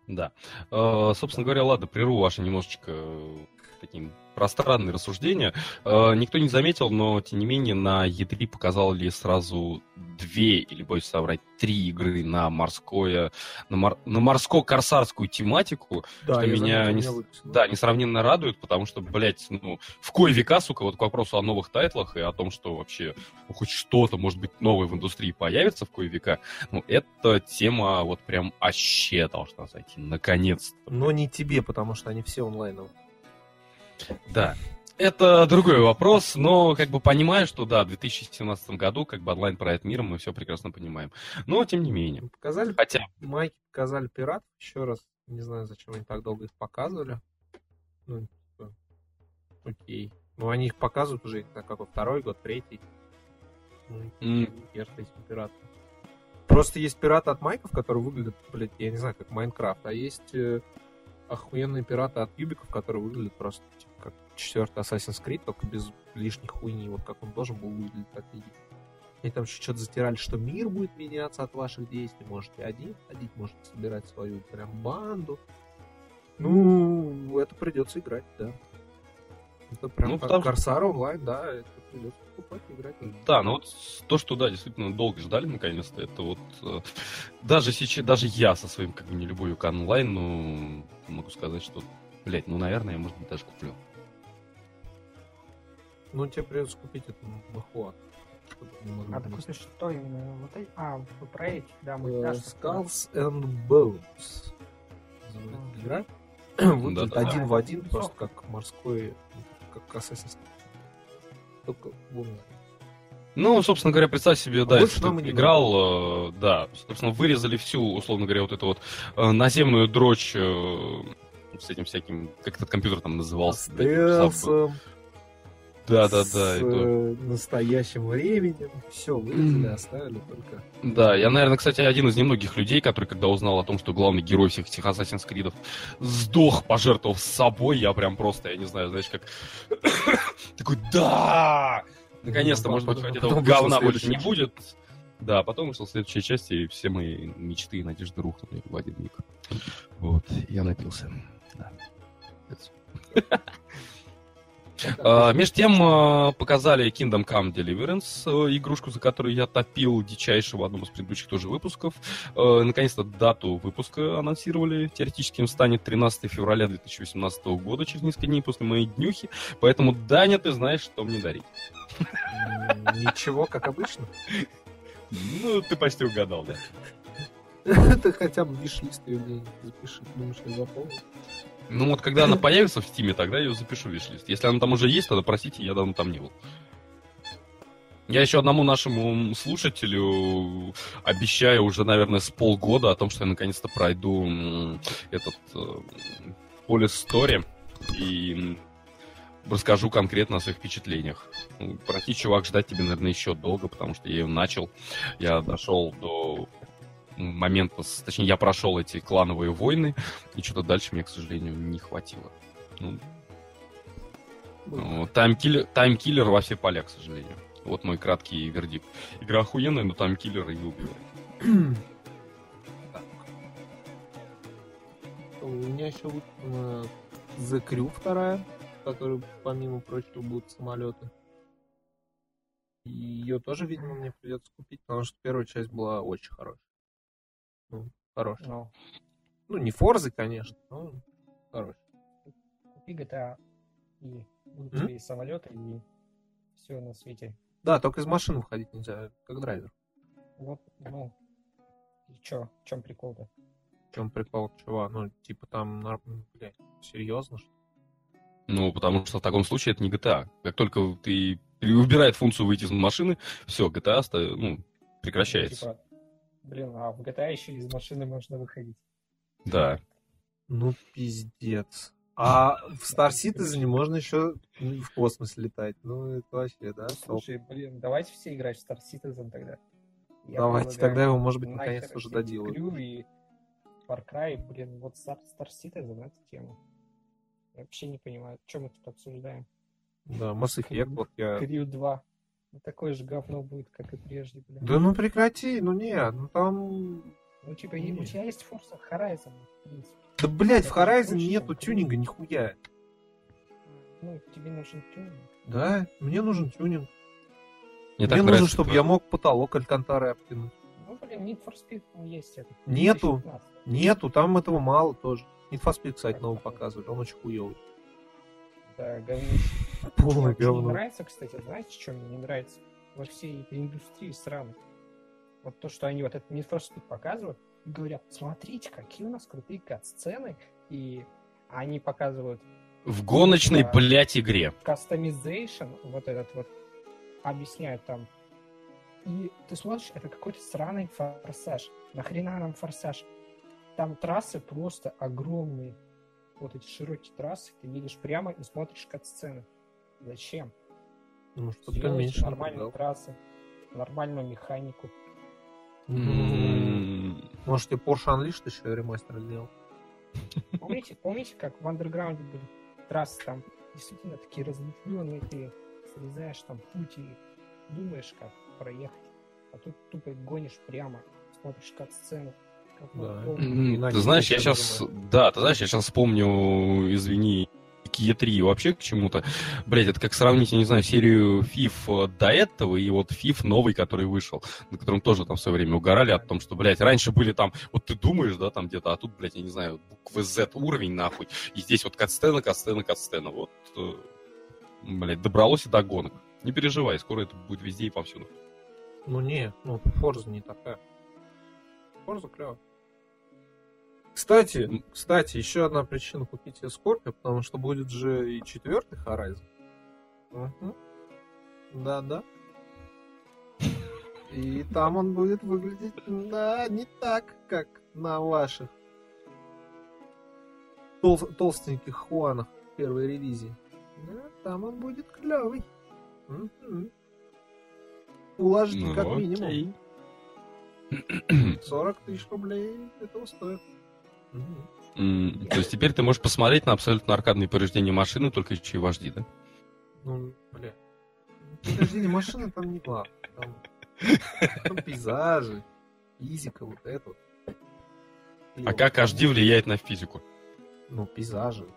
Да. Э, собственно говоря, ладно, прерву ваше немножечко э, такие пространные рассуждения. Э, никто не заметил, но, тем не менее, на E3 показал ли сразу две, или, боюсь соврать, три игры на морское, на, мор, на морско-корсарскую тематику, Да, что меня, заметил, не, меня выписано. да, несравненно радует, потому что, блядь, ну, в кой века, сука, вот к вопросу о новых тайтлах и о том, что вообще ну, хоть что-то, может быть, новое в индустрии появится в кое века, ну, эта тема вот прям аще должна зайти, наконец-то. Но не тебе, потому что они все онлайновые. Да. Это другой вопрос, но как бы понимаю, что да, в 2017 году как бы онлайн проект мира мы все прекрасно понимаем. Но тем не менее. Показали Хотя, Майки показали пиратов еще раз. Не знаю, зачем они так долго их показывали. Ну, типа, окей. Ну, они их показывают уже, знаю, какой второй год, третий. Ну, с этим пиратом. Просто есть пираты от Майков, которые выглядят, блядь, я не знаю, как Майнкрафт, а есть э, охуенные пираты от Юбиков, которые выглядят просто типа, как четвертый Assassin's Creed, только без лишних хуйни, вот как он должен был выглядеть, так и. Они там еще что-то затирали, что мир будет меняться от ваших действий. Можете один ходить, можете собирать свою прям банду. Ну, это придется играть, да. Это прям Ну, как потому Корсар онлайн, да, это придется покупать и играть. да, ну вот то, что, да, действительно долго ждали, наконец-то, это вот... э, даже сейчас, даже я со своим, как бы, нелюбовью к онлайну могу сказать, что, блядь, ну, наверное, я, может быть, даже куплю. Ну, тебе придется купить эту не могли А ты купишь что именно? Вот эти? А, вы про эти, да, Э, мультяшки. Skulls and Bones. Игра. [clears throat] Выглядит Да-да-да. один в один, Да. просто как морской, ну, как Assassin's Creed. Только онлайне. Ну, собственно говоря, представь себе, да, Больше если ты играл, э, да, собственно, вырезали всю, условно говоря, вот эту вот э, наземную дрочь э, с этим всяким, как этот компьютер там назывался? Стелсом, Да, да, да. э, настоящим временем. Все вырезали, оставили только. Да, я, наверное, кстати, один из немногих людей, который, когда узнал о том, что главный герой всех этих Assassin's Creed сдох, пожертвовав собой, я прям просто, я не знаю, знаешь, как... [coughs] Такой, да! Наконец-то, Ну, может быть, хоть этого говна больше не будет. Да, потом вышла следующая часть, и все мои мечты и надежды рухнули в один миг. Вот, я напился. Да. [laughs] А, Между тем а, показали Kingdom Come Deliverance, э, игрушку, за которую я топил дичайше в одном из предыдущих тоже выпусков. Э, Наконец-то дату выпуска анонсировали. Теоретически им станет 13 февраля 2018 года, через несколько дней после моей днюхи. Поэтому, Даня, ты знаешь, что мне дарить. Ничего, как обычно. Ну, ты почти угадал, да. [laughs] Ты хотя бы виш-лист запиши. Думаешь, я запомнил? Ну вот, когда она появится в Стиме, тогда я ее запишу в виш-лист. Если она там уже есть, тогда простите, я давно там не был. Я еще одному нашему слушателю обещаю уже, наверное, с полгода о том, что я наконец-то пройду этот поле Story и расскажу конкретно о своих впечатлениях. Ну, Прости, чувак, ждать тебе, наверное, еще долго, потому что я ее начал. Я дошел до момента, с- точнее, я прошел эти клановые войны, и что-то дальше мне, к сожалению, не хватило. Ну, ну, time killer, time killer во все поля, к сожалению. Вот мой краткий вердикт. Игра охуенная, но time killer ее убивает. У меня еще выпущена The Crew вторая, в которой, помимо прочего, будут самолеты. Ее тоже, видимо, мне придется купить, потому что первая часть была очень хорошая. Ну, хорошая. Ну, Ну, не Форзы, конечно, но хорошая. купи GTA и будут тебе и самолеты, и все на свете. Да, только из машины выходить нельзя, как драйвер. Вот, ну, и чё, в чем прикол-то? В чем прикол, чувак? Ну, типа там, блядь, серьезно, что? Ну, потому что в таком случае это не GTA. Как только ты убирает функцию выйти из машины, все, GTA ста- ну, прекращается. Типа, блин, а в GTA еще из машины можно выходить. Да. Ну, пиздец. А в Star Citizen можно еще в космос летать. Ну, это вообще, да? Ну, топ. слушай, блин, давайте все играть в Star Citizen тогда. Я Давайте предлагаю тогда его, может быть, нахер наконец уже доделают. Crew и Far Cry, блин, вот Star, Star Citizen, это тема. Я вообще не понимаю, что мы тут обсуждаем. Да, Mass Effect, вот я... Crew 2. Ну, такое же говно будет, как и прежде, блин. Да ну прекрати, ну не, ну там... Ну, типа, и- у тебя есть Forza Horizon, в принципе. Да, блядь, в Horizon нету круто. тюнинга нихуя. ну, тебе нужен тюнинг. Да, мне нужен тюнинг. Мне, Мне нужно, нравится, чтобы я мог потолок алькантары обтянуть. Ну, блин, Need for Speed там есть это. Нету. 2015. Нету, там этого мало тоже. Need for Speed, кстати, новый показывали, он очень хуёвый. Да, говнище. Полное Мне не говно. нравится, кстати, знаете, что мне не нравится? Во всей этой индустрии сраной. Вот то, что они вот этот Need for Speed показывают, и говорят, смотрите, какие у нас крутые кат-сцены, и они показывают В гоночной, Да. блядь, игре. customization, вот этот вот, объясняют там. И ты смотришь, это какой-то сраный форсаж. Нахрена нам форсаж? Там трассы просто огромные. Вот эти широкие трассы, ты видишь прямо и смотришь кат-сцены. Зачем? Ну, что-то Сделайте меньше нормальные напрягал. трассы, нормальную механику. М, Может, тебе Porsche Unleashed еще ремастер сделал? [laughs] Помните, помните, как в андерграунде были трассы там действительно такие разветвленные, ты срезаешь там путь и думаешь, как проехать. А тут тупо гонишь прямо, смотришь как сцену. Как Да. И Ты знаешь, я сейчас... Да, ты знаешь, я сейчас вспомню, извини, к E3 вообще к чему-то. Блять, это как сравнить, я не знаю, серию FIF до этого и вот FIF новый, который вышел, на котором тоже там в свое время угорали о том, что, блядь, раньше были там, вот ты думаешь, да, там где-то, а тут, блядь, я не знаю, буквы Z уровень, нахуй, и здесь вот катсцена, катсцена, катсцена. Вот, э, блядь, добралось и до гонок. Не переживай, скоро это будет везде и повсюду. Ну не, ну Форза не такая. Форза клево. Кстати, кстати, еще одна причина купить Скорпио, потому что будет же и четвертый Horizon. Мгм. Да-да. [laughs] И там он будет выглядеть, да, не так, как на ваших тол- толстеньких Хуанах первой ревизии. Да, там он будет клевый. Full HD Ну, как окей. минимум. [clears throat] 40 тысяч рублей этого стоит. То есть теперь ты можешь посмотреть на абсолютно аркадные повреждения машины, только еще и вожди, да? Ну, бля. Подожди, машина там не главное. Там, там пейзажи, физика, вот это вот. А как HD влияет на физику? Ну, пейзажи,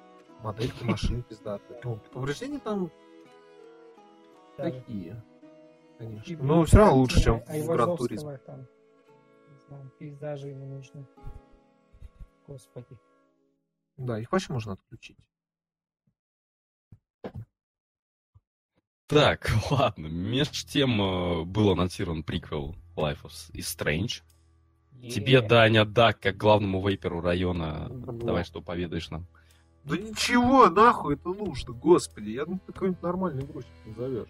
модельки машин пиздатые. Ну, повреждения там даже такие. Конечно. и, Но все равно лучше, чем в Гран Айвазовского Туризме. там, не знаю, пейзажи ему нужны. Господи. Да, их вообще можно отключить. Так, [laughs] ладно. Меж тем э, был анонсирован приквел Life of is Strange. Тебе, Е. Даня, да, как главному вейперу района, Да. давай что поведаешь нам. Да ничего, нахуй это нужно, господи. Я думаю, ты какой-нибудь нормальный грузчик назовешь.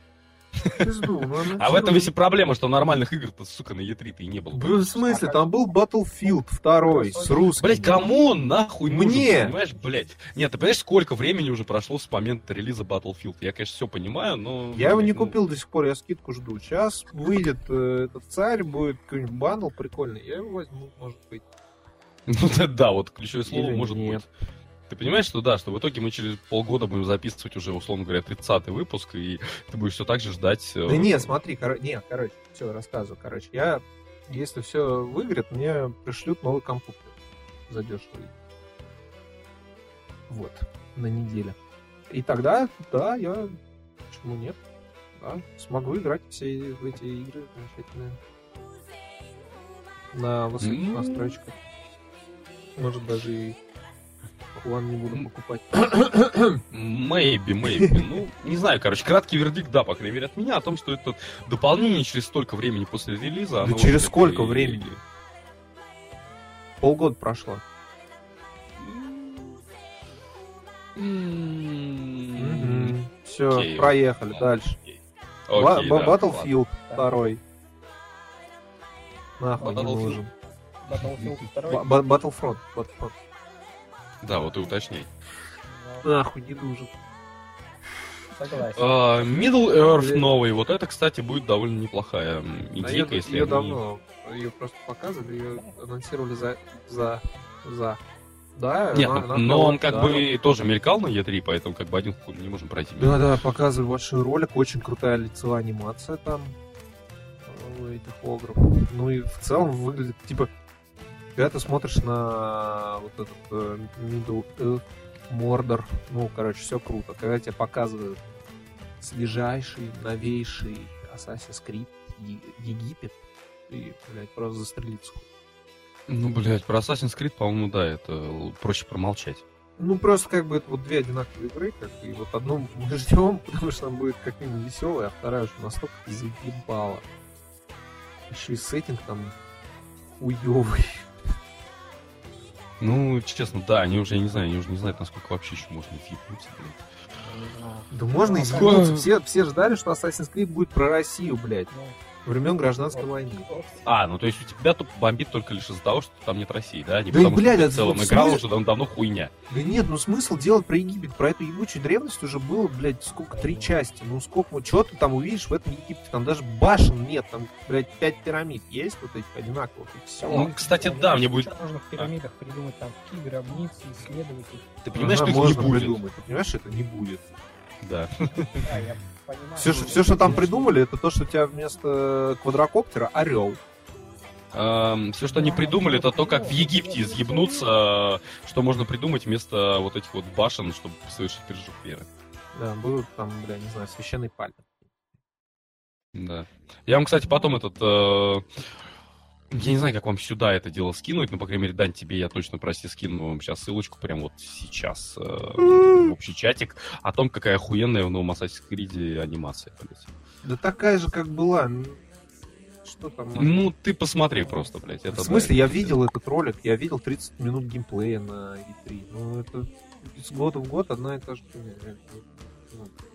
Пизду, ну, А в этом весь и проблема, что нормальных игр-то, сука, на E3-то и не было. Да, В смысле, там был Battlefield второй с русским. Блять, кому он нахуй нужен, Мне! понимаешь, блять? Нет, ты понимаешь, сколько времени уже прошло с момента релиза Battlefield? Я, конечно, все понимаю, но... Я его не ну, купил до сих пор, я скидку жду. Сейчас выйдет э, этот царь, будет какой-нибудь бандл прикольный, я его возьму, может быть. [laughs] Ну да, да, вот ключевое слово Или может нет. быть. Ты понимаешь, что да, что в итоге мы через полгода будем записывать уже, условно говоря, 30-й выпуск, и ты будешь все так же ждать... э, Да не, смотри, коро... не, короче, все, рассказываю, короче. Я, если все выиграет, мне пришлют новый компьютер задешевый. Вот, на неделе. И тогда, да, я, почему нет, да, смогу играть все в эти игры замечательные. На высоких М. настройках. Может, даже и Хуан не буду покупать. Maybe, maybe. Ну, не знаю, короче, краткий вердикт, да, по крайней мере, от меня, о том, что это дополнение через столько времени после релиза. Да через сколько и- времени? Полгода прошло. Все, проехали ладно, дальше. окей. Ба- да, Battlefield второй. Нахуй не нужен. Battlefield 2. Ба- ба- Battlefront. Battlefront. Да, вот и уточняй. Ну, Нахуй не нужен. Согласен. А, Middle Earth новый, вот это, кстати, будет довольно неплохая А идейка, ее, если ее они- давно, ее просто показывали, ее анонсировали за, за, за. Да, Нет, она- она но клёвая, он как да. бы тоже мелькал на E3, поэтому как бы один хуй не можем пройти. Да, да, показывали большой ролик, очень крутая лицевая анимация там у этих огров. Ну и в целом выглядит, типа, когда ты смотришь на вот этот э, Middle Earth, Мордор. Ну, короче, все круто. Когда тебе показывают свежайший, новейший Assassin's Creed Египет, и, блядь, просто застрелиться. Ну, блядь, про Assassin's Creed, по-моему, да, это проще промолчать. Ну, просто как бы это вот две одинаковые игры, как бы, и вот одну мы [laughs] ждем, потому что она будет как минимум веселая, а вторая уже настолько заебала. Еще и сеттинг там уёвый. Ну, честно, да, они уже, я не знаю, они уже не знают, насколько вообще еще можно въебнуться, блядь. Да можно Ну, изъебнуться. как- Все, все ждали, что Assassin's Creed будет про Россию, блядь, Ну, времен гражданской вот. войны. А, ну то есть у тебя тут бомбит только лишь из-за того, что там нет России, да? Не Да и, потому блядь, что это в целом в игра смысле- уже дав- давно хуйня. Да нет, ну смысл делать про Египет, про эту ебучую древность уже было, блядь, сколько, три части. Ну сколько, вот что ты там увидишь в этом Египте? Там даже башен нет, там, блядь, пять пирамид есть вот этих одинаковых, и все. Ну, кстати, да, думаю, мне будет- Можно в пирамидах придумать там какие гробницы, исследовать их. Ты понимаешь, что их не будет? придумать, ты понимаешь, что это не будет. Да. Да, я. Все, что, все, что там придумали, это то, что у тебя вместо квадрокоптера орел. все, что они придумали, это то, как в Египте изъебнуться, что можно придумать вместо вот этих вот башен, чтобы совершить прыжок веры. Да, будут там, бля, не знаю, священный пальм. Да. Я вам, кстати, потом этот... э, Я не знаю, как вам сюда это дело скинуть, но, по крайней мере, Дань, тебе я точно, прости, скину вам сейчас ссылочку прямо вот сейчас э, в общий чатик о том, какая охуенная в новом Assassin's Creed анимация, блядь. Да такая же, как была. Что там? Ну, ты посмотри просто, блядь. Это, в смысле, да, я видел этот ролик, я видел 30 минут геймплея на E3. Ну, это с года в год одна и та же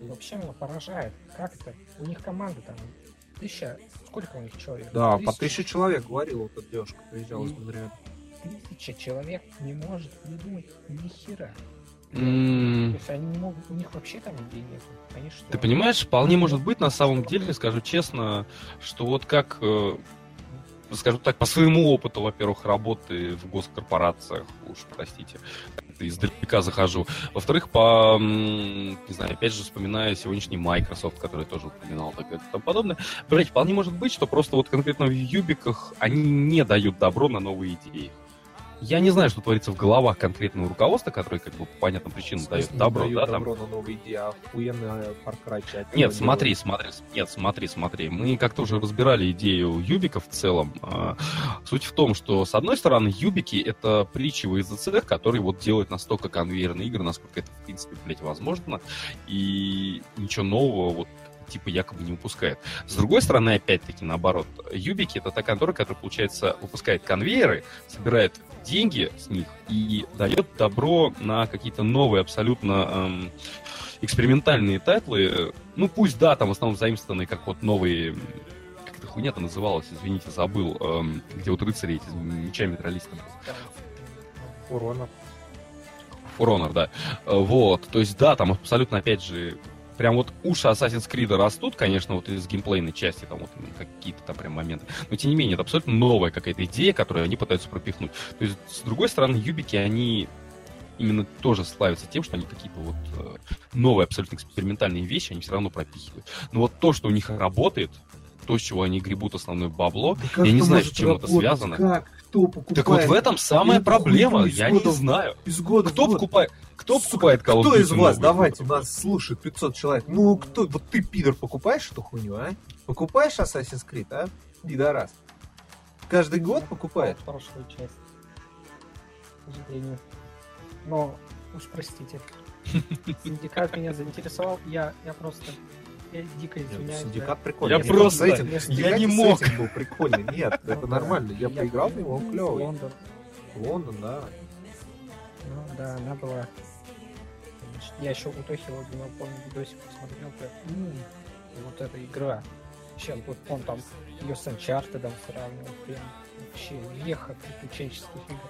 вообще меня поражает. Как это? У них команда там тысяча... Сколько у них человек? Да, по тысяче человек говорил вот эта девушка, приезжала из Монреаля. Тысяча человек не может придумать ни хера. М, То есть они не могут... У них вообще там идей нет. Они что? Ты понимаешь, вполне может быть, на самом деле, скажу честно, что вот как, скажу так, по своему опыту, во-первых, работы в госкорпорациях, уж простите, издалека захожу. Во-вторых, по, не знаю, опять же, вспоминая сегодняшний Microsoft, который тоже упоминал, так и тому подобное, блять, вполне может быть, что просто вот конкретно в Юбиках они не дают добро на новые идеи. Я не знаю, что творится в головах конкретного руководства, которое, как бы, по понятным причинам дает добро, дают да, там. на новые идеи, а 5 Нет, делают. смотри, смотри, нет, смотри, смотри. Мы как-то уже разбирали идею юбика в целом. А, Суть в том, что, с одной стороны, юбики — это притчи в языцех, которые вот делают настолько конвейерные игры, насколько это, в принципе, блядь, возможно, и ничего нового вот типа якобы не выпускает. С другой стороны, опять-таки, наоборот, Юбики — это та контора, которая, получается, выпускает конвейеры, собирает деньги с них и дает добро на какие-то новые абсолютно эм, экспериментальные тайтлы. Ну, пусть, да, там в основном заимствованные, как вот новые... Как эта хуйня-то называлась, извините, забыл. эм, где вот рыцари эти мечами дрались. там. For Honor, да. Э, Вот, то есть, да, там абсолютно, опять же, прям вот уши Assassin's Creed растут, конечно, вот из геймплейной части, там вот какие-то там прям моменты. Но, тем не менее, это абсолютно новая какая-то идея, которую они пытаются пропихнуть. То есть, с другой стороны, юбики, они именно тоже славятся тем, что они какие-то вот э, новые, абсолютно экспериментальные вещи, они все равно пропихивают. Но вот то, что у них работает, то, с чего они гребут основное бабло, я не знаю, с чем это связано. Как? Кто покупает? Так вот в этом самая эту проблема, я не года в знаю. Из года Кто покупает, кто Сука, покупает Call Кто из вас, новый? давайте, нас слушает 500 человек. Ну, кто, вот ты, пидор, покупаешь эту хуйню, а? Покупаешь Assassin's Creed, а? Пидорас. Каждый год покупает? Прошлую часть. К сожалению. Но, уж простите. [laughs] Синдикат меня заинтересовал. Я, я просто... Я дико извиняюсь. Синдикат да. прикольный. Я Нет, просто- сеттинг- я не мог. был прикольный. Нет, [laughs] Ну это да. нормально. Я поиграл в него, он клевый. Лондон. Лондон, да. Ну да, она была... Я еще у Тохи Логинова, помню, видосик посмотрел, прям, «М, вот эта игра. Сейчас вот он там ее с Uncharted сравнивал, прям вообще веха приключенческих игр.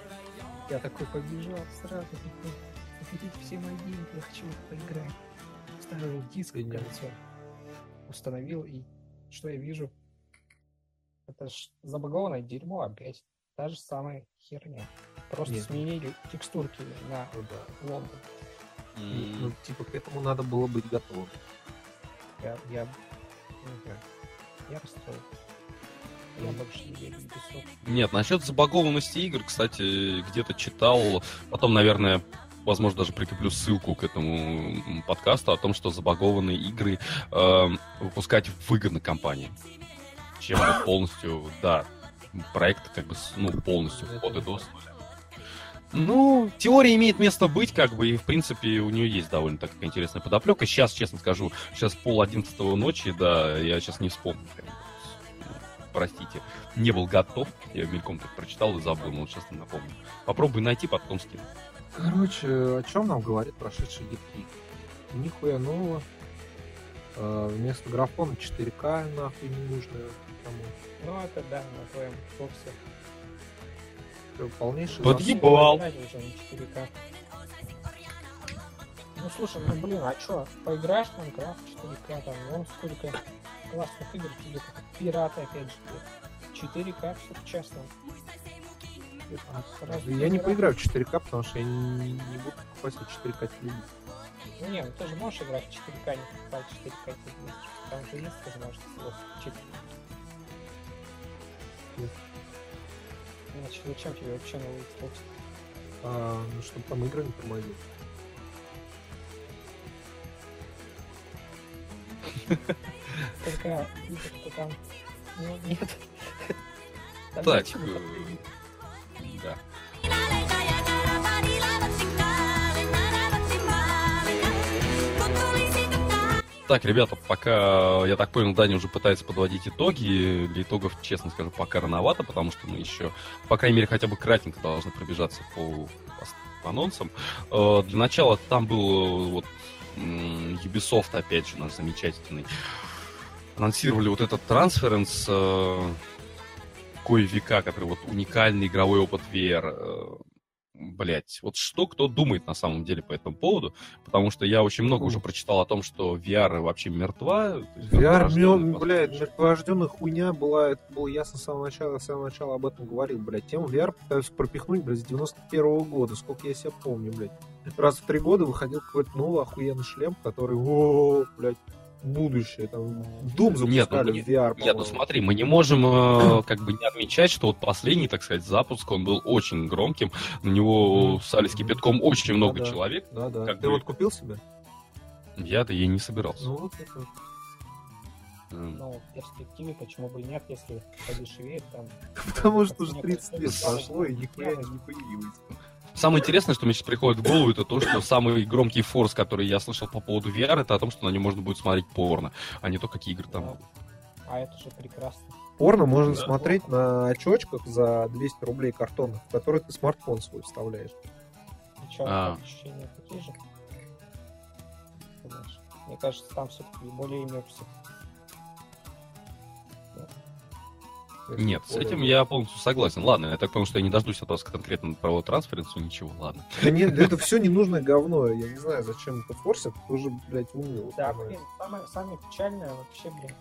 Я такой побежал сразу, такой, все мои деньги, я хочу поиграть. Ставил диск в Понятно. Установил, и что я вижу? Это ж забагованное дерьмо опять. Та же самая херня. Просто Нет. сменили текстурки на Ну да. Лондон. М, Ну, типа, к этому надо было быть готовым. Я, я, не знаю, я расстроен. Я больше не верю в Ubisoft. Нет, насчет забагованности игр, кстати, где-то читал, потом, наверное, возможно, даже прикреплю ссылку к этому подкасту о том, что забагованные игры э, выпускать выгодно компании. Чем полностью, да, проект как бы, ну, полностью вход и DOS. Ну, теория имеет место быть, как бы, и, в принципе, у нее есть довольно такая интересная подоплека. Сейчас, честно скажу, сейчас пол одиннадцатого ночи, да, я сейчас не вспомню. Прям. Простите, не был готов, я мельком так прочитал и забыл, но вот сейчас напомню. Попробуй найти, потом скину. Короче, о чем нам говорит прошедший E3? Нихуя нового. Э, вместо графона 4К нахуй не нужно. Ну, это да, на твоем боксе. Это Полнейший Подъебал. Играть уже на 4К. Ну слушай, ну блин, а чё, поиграешь в Майнкрафт 4К, там, вон сколько классных игр тебе, как пираты, опять же, 4К, все засос. Я не поиграю в 4К, потому что я не, не буду покупать 4К телевизор. Ну не, ну ты же можешь играть в 4К, не покупать 4К телевизор. Там же есть возможность его включить. Нет. Иначе зачем тебе вообще новый Xbox? А, ну, чтобы там игры не тормозили. Только игр-то там... Ну, нет. Там Так, Так, ребята, пока, я так понял, Даня уже пытается подводить итоги. Для итогов, честно скажу, пока рановато, потому что мы еще, по крайней мере, хотя бы кратенько должны пробежаться по, по анонсам. Э, Для начала там был э, вот Ubisoft, опять же, наш замечательный. Анонсировали вот этот трансференс э, кое века, который вот уникальный игровой опыт VR. Блять, вот что кто думает на самом деле по этому поводу, потому что я очень много уже прочитал о том, что VR вообще мертва. VR, по блядь, мертворожденная хуйня была, это было ясно с самого начала, с самого начала об этом говорил, блядь. Тему VR пытаются пропихнуть, блядь, с 91 года, сколько я себя помню, блядь. Раз в три года выходил какой-то новый охуенный шлем, который, о, блядь, будущее, там, Doom Нет, ну, запускали в VR, Нет, ну смотри, мы не можем э, как бы не отмечать, что вот последний, так сказать, запуск, он был очень громким. На него сали с кипятком очень много Да-да. человек. Да, да. как Ты бы- вот купил себе? Я-то ей не собирался. Ну, вот это. Ну, в перспективе, почему бы и нет, если подешевеет там. [laughs] Потому что уже Мне 30 лет прошло, и не нихуя не появилось. Самое интересное, что мне сейчас приходит в голову, это то, что самый громкий форс, который я слышал по поводу VR, это о том, что на нем можно будет смотреть порно, а не то, какие игры там. А это же прекрасно. Порно можно Да. смотреть на очочках за 200 рублей картонных, в которые ты смартфон свой вставляешь. Чё, А. ощущения такие же? Мне кажется, там все-таки более иммерсив. Нет, с этим я полностью согласен. Ладно, я так понял, что я не дождусь от вас конкретно про трансференцию, ничего, ладно. Да нет, это все ненужное говно. Я не знаю, зачем это форсят. Это уже, блядь, умно. Да, блин, самое, самое печальное вообще, блин,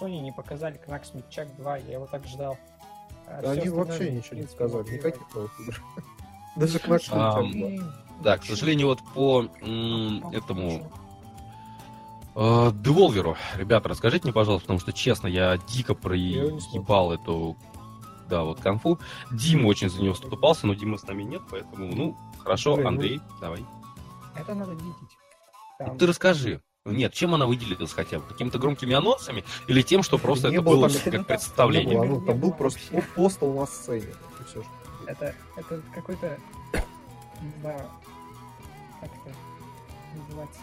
Sony не показали Knax Midchak 2, я его так ждал. А всё Они вообще ничего не сказали. Никаких новых игр. [laughs] Даже к нашему А, чату. блин, Да, к сожалению, вот по этому Деволверу. Ребята, расскажите мне, пожалуйста, потому что, честно, я дико проебал эту, да, вот конфу. Дима очень за него вступался, но Димы с нами нет, поэтому, ну, хорошо, Блин, ну- Андрей, давай. Это надо видеть. Там- Ты расскажи. Нет, чем она выделилась хотя бы? Какими-то громкими анонсами или тем, что просто Не это было было там- как Ну, там- представление? Не было, ну, там Не был просто вообще. постол на сцене. Это, это какой-то, не знаю, как это называется?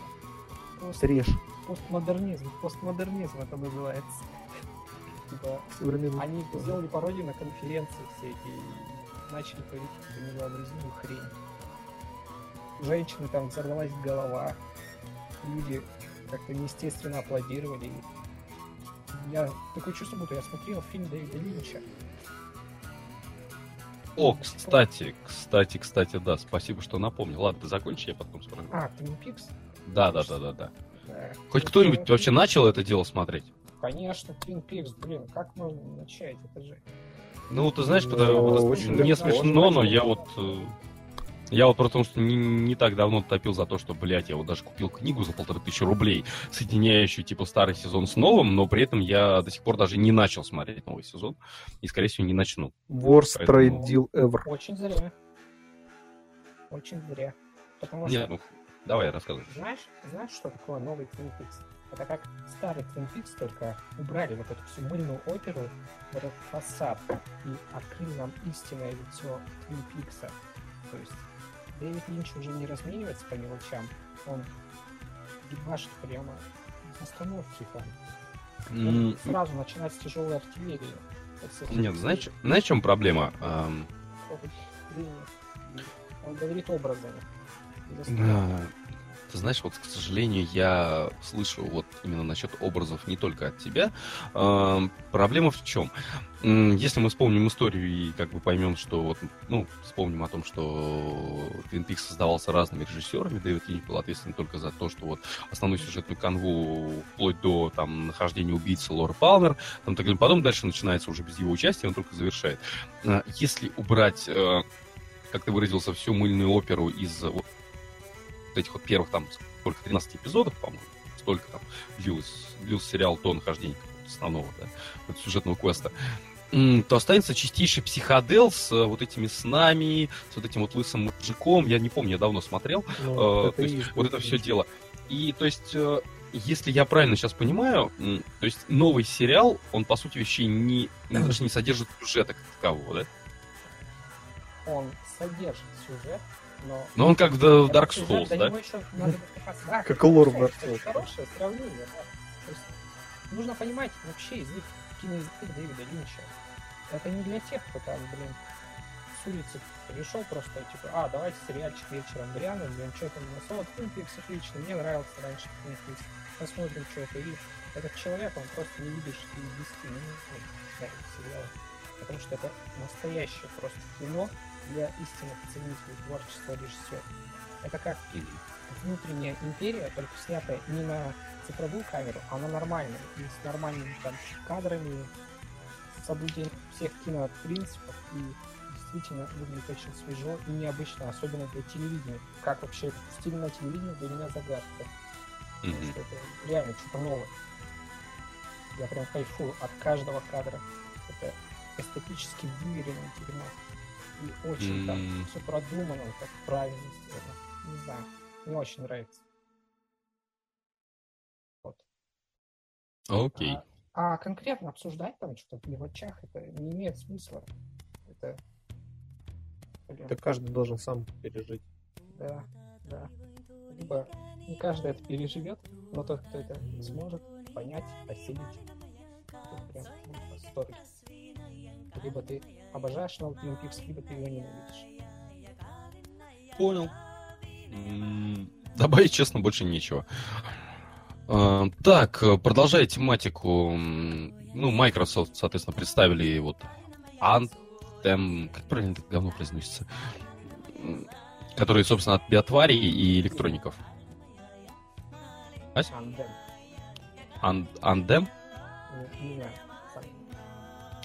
Пост- Треш. постмодернизм. Постмодернизм это называется. [laughs] Типа, они сделали пародию на конференции все эти и начали творить какую-то невообразимую хрень. Женщины там взорвалась голова, люди как-то неестественно аплодировали. Я такое чувство, будто я смотрел фильм Дэвида Линча. О, кстати, кстати, кстати, да, спасибо, что напомнил. Ладно, ты закончи, я потом спрошу. А, Twin Peaks? Да, да, да, да, да. Да. Хоть кто-нибудь Twin вообще Peaks. начал это дело смотреть? Конечно, Twin Peaks, блин, как можно начать? Это же... Ну, ты знаешь, Ну, потому- вот очень мне смешно, но я вот... э, Я вот потому что не, не так давно топил за то, что, блядь, я вот даже купил книгу за полторы тысячи рублей, соединяющую, типа, старый сезон с новым, но при этом я до сих пор даже не начал смотреть новый сезон, и, скорее всего, не начну. Worst Поэтому- trade deal ever. Очень зря. Очень зря. Потому Нет, что, ну, давай, рассказывай. знаешь, знаешь, что такое новый Twin Peaks? Это как старый Twin Peaks, только убрали вот эту всю мыльную оперу, вот этот фасад, и открыли нам истинное лицо Twin Peaks. То есть Дэвид Линч уже не разменивается по мелочам, он ебашит прямо из остановки там. М, сразу начинать с тяжелой артиллерии. Нет, знаешь, знаешь, в чем проблема? Он говорит образами. Ты знаешь, вот, к сожалению, я слышу вот именно насчет образов не только от тебя. Ам, Проблема в чем? Если мы вспомним историю и как бы поймем, что вот, ну, вспомним о том, что Twin Peaks создавался разными режиссерами, Дэвид Линч был ответственен только за то, что вот основную сюжетную канву вплоть до там нахождения убийцы Лора Палмер, там так далее. Потом дальше начинается уже без его участия, он только завершает. А, Если убрать, э, как ты выразился, всю мыльную оперу из вот этих вот первых там сколько, 13 эпизодов, по-моему, столько там длилось, длился сериал до нахождения основного, да, вот сюжетного квеста, то останется чистейший психодел с э, вот этими снами, с вот этим вот лысым мужиком. Я не помню, я давно смотрел. Ну, Э, то есть есть вот это все дело. И то есть, э, если я правильно сейчас понимаю, то есть новый сериал, он по сути вещей не, даже не содержит сюжета как такового, да? Он содержит сюжет, но... Но он как в Dark Souls, да? Да, Как лор в Dark Souls. Хорошее сравнение, да. То есть нужно понимать вообще язык, киноязык Дэвида Линча. Это не для тех, кто там, блин, с улицы пришел просто, типа, а, давайте сериальчик вечером глянем, блин, что там у нас, вот, Twin Peaks отлично, мне нравился раньше Twin Peaks, посмотрим, что это, и этот человек, он просто не видишь и 10 минут смотрит сериал, потому что это настоящее просто кино для истинных ценителей творчества режиссера. Это как внутренняя империя, только снятая не на цифровую камеру, а на нормальную, и с нормальными там кадрами, с соблюдением всех кинопринципов, и действительно выглядит очень свежо и необычно, особенно для телевидения. Как вообще стиль на телевидении для меня загадка. Что это реально что-то новое. Я прям кайфую от каждого кадра. Это эстетически выверенное дерьмо. И очень М. там все продумано, как правильно сделано. Не знаю, мне очень нравится. Вот. Окей. А, а конкретно обсуждать там что-то в мелочах, это не имеет смысла. Это... блин, Это каждый должен сам пережить. Да, да. Либо не каждый это переживет, но тот, кто это сможет понять, осилить, тот прям восторге. Либо ты обожаешь Twin Peaks, либо ты его ненавидишь. Понял. Добавить, честно, больше нечего. А, Так, э, продолжая тематику, ну, Microsoft, соответственно, представили вот Anthem, как правильно это говно произносится, который, собственно, от биотварей и электроников. Ась? Андем. Ан- Anthem? Не, не знаю.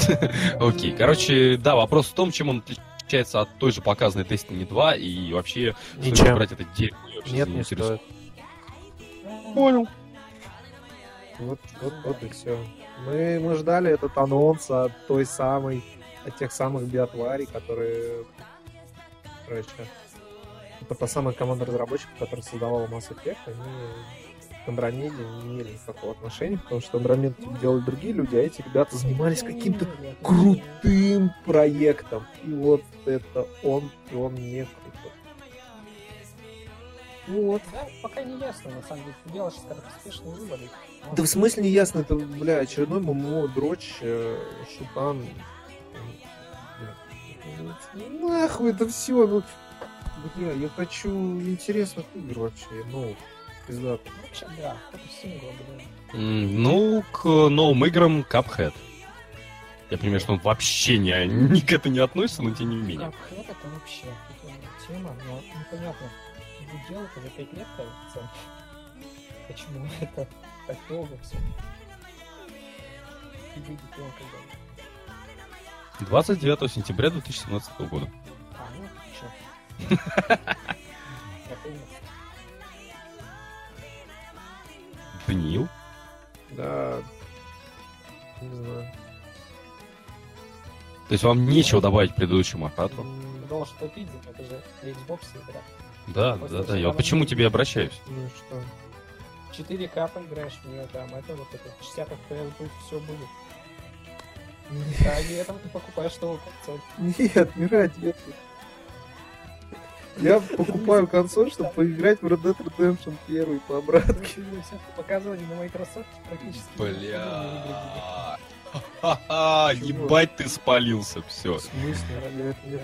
[laughs] Окей, короче, да, вопрос в том, чем он отличается от той же показанной Destiny 2 и вообще Ничем. брать это вообще Нет, не стоит. Понял. Вот, вот, вот и все. Мы, мы ждали этот анонс от той самой, от тех самых биотварей, которые, короче, это та самая команда разработчиков, которая создавала Mass Effect, они к Андромеде не имели никакого отношения, потому что Андромед делали другие люди, а эти ребята занимались каким-то крутым проектом. И вот это он, и он не крутой. Вот. Да, пока не ясно, на самом деле. Ты делаешь скоропоспешные выводы. Но Да в смысле не ясно, это, бля, очередной ММО, дрочь, э, шутан. Нахуй это все, ну, бля, я хочу интересных игр вообще, ну, Вообще, да, это Ну, к новым играм Cuphead. Я понимаю, что он вообще не, ни к этому не относится, но тем не менее. Cuphead это вообще тема, но непонятно, будет делать уже 5 лет, кажется. Почему это так долго все? И выйдет он когда 29 сентября 2017 года. А, ну, чё. [laughs] Даниил? Да, не знаю. То есть вам нечего добавить к предыдущему? М, Должен купить, это же Xbox игра. Да, После да, да. Я почему тебе обращаюсь? Ну что? 4К поиграешь в нее, там, это вот это 60 FPS будет, все будет. [laughs] Нет, Ради этого ты покупаешь новую консоль. Нет, не ради этого. Я покупаю консоль, чтобы поиграть в Red Dead Redemption 1 по обратке. Показывали на Microsoft, практически. Бля. Ха-ха, ебать ты спалился, все.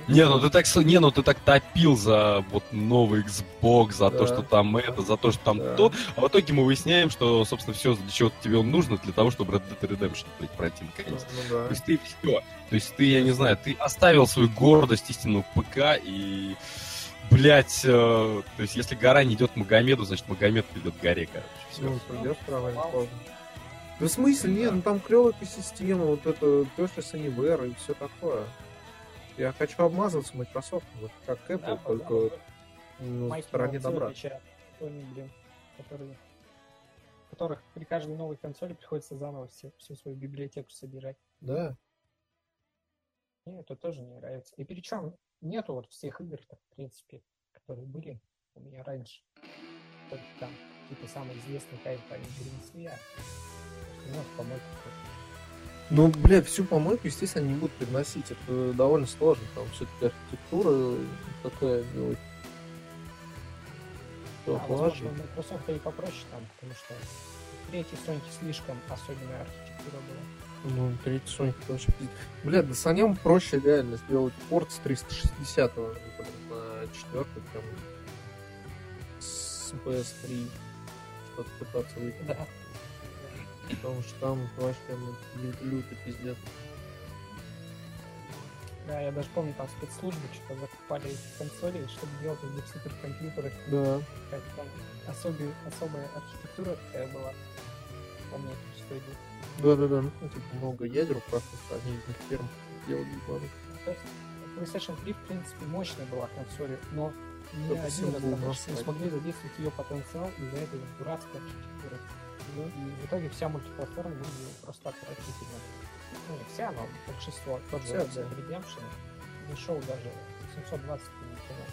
Не- ну ты так, не, ну ты так топил за вот новый Xbox, за то, что там это, за то, что там Да. то, а в итоге мы выясняем, что, собственно, все, для чего тебе он нужно, для того, чтобы Red Dead Redemption, блядь, пройти Ну наконец. ну То да. есть ты все. То есть ты, я не знаю, ты оставил свою гордость истинного ПК и, блядь, э, то есть если гора не идет Магомеду, значит Магомед идет к горе, короче. Все. Ну, придет поздно. Да в смысле, нет, ну там клевая экосистема, вот это Perfect Anywhere и все такое. Я хочу обмазываться Microsoft, вот как Apple, Да, только пожалуй. ну, в стороне добра. блин, которые, которых при каждой новой консоли приходится заново все, всю свою библиотеку собирать. Да. Мне это тоже не нравится. И причем нету вот всех игр, в принципе, которые были у меня раньше. Только там какие-то самые известные кайфы они перенесли, а ну, по-моему, Ну, бля, всю помойку, естественно, не будут приносить. Это довольно сложно. Там все-таки архитектура такая делать. Всё а, возможно, Microsoft и попроще там, потому что третий Sony слишком особенная архитектура была. Ну, третий Sonic это вообще пиздец. Бля, да саням проще реально сделать порт с 360 на четвертый прям с PS3 что-то пытаться выйти. Да. Потому что там вообще ну, лю- лютый пиздец. Да, я даже помню, там спецслужбы что-то закупали эти консоли, чтобы делать из них суперкомпьютеры. Да. Какая-то там особи- особая архитектура такая была. Помню, что это. Да, да, да. Ну, типа много ядер просто они из них ферм делали. То есть PlayStation 3, в принципе, мощная была консоль, но ни Только один разработчик не смогли задействовать ее потенциал из-за этой дурацкой архитектуры. Ну, И в итоге вся мультиплатформа выглядела просто отвратительно. Ну, не вся, но большинство. Тот же Red да. Dead Redemption не шел даже 720 не тянул.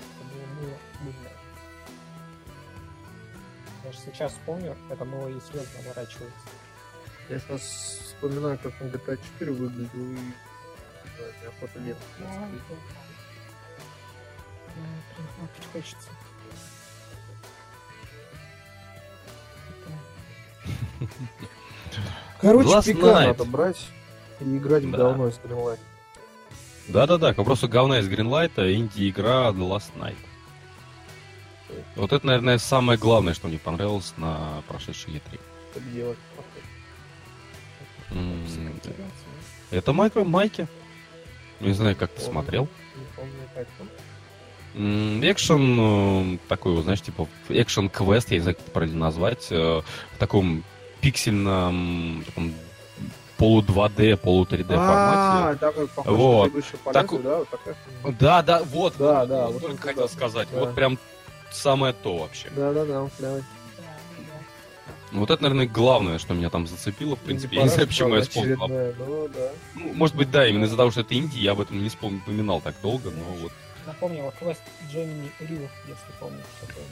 Это было мыло мыльное. Даже сейчас вспомню, это мыло и слезы наворачивается. Я сейчас вспоминаю, как на GTA 4 выглядел и да, неохота нет. Прям хочется. Короче, Last ПК Night. надо брать и играть в Да. говно из Greenlight. Да-да-да, как просто говна из Гринлайта, инди-игра The Last Night. Вот это, наверное, самое главное, что мне понравилось на прошедшей E3. Чтобы делать. Это Майкро Майки. Не знаю, как ты смотрел. Экшен э, такой, знаешь, типа экшен-квест, я не знаю, как это правильно назвать, э, в таком пиксельном таком полу 2D, полу 3D А, формате. так вот Так- лезвию, да, вот такая. Да, да, вот, Да, вот, да, вот вот только хотел сказать. Да. Вот прям самое то вообще. Да, да, да, Ну, Вот это, наверное, главное, что меня там зацепило, в принципе. Я не знаю, почему я вспомнил. Ну, да. Ну, может быть, да, именно из-за того, что это инди, я об этом не вспомнил, упоминал так долго, но вот. да. Напомнил, квест Джемини Рю, если помните, такой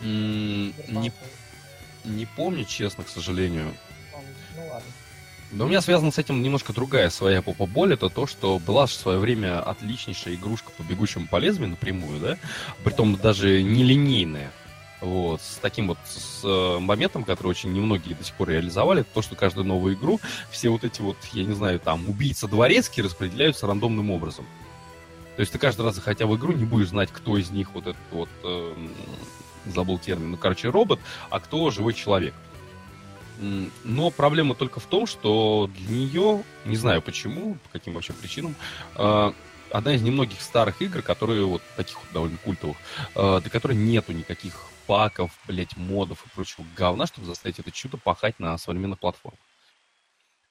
был. м, Не, не помню, честно, к сожалению. Ну ладно. Но у меня связана с этим немножко другая своя попа боль. Это то, что была в свое время отличнейшая игрушка по бегущему по лезвию напрямую, да? Притом даже нелинейная. Вот, с таким вот с э, моментом, который очень немногие до сих пор реализовали, то, что каждую новую игру все вот эти вот, я не знаю, там, убийца дворецкие распределяются рандомным образом. То есть ты каждый раз, заходя в игру, не будешь знать, кто из них вот этот вот, эм, забыл термин, ну, короче, робот, а кто живой человек. Но проблема только в том, что для нее, не знаю почему, по каким вообще причинам, э, одна из немногих старых игр, которые вот таких вот довольно культовых, э, для которой нету никаких паков, блять, модов и прочего говна, чтобы заставить это чудо пахать на современных платформах.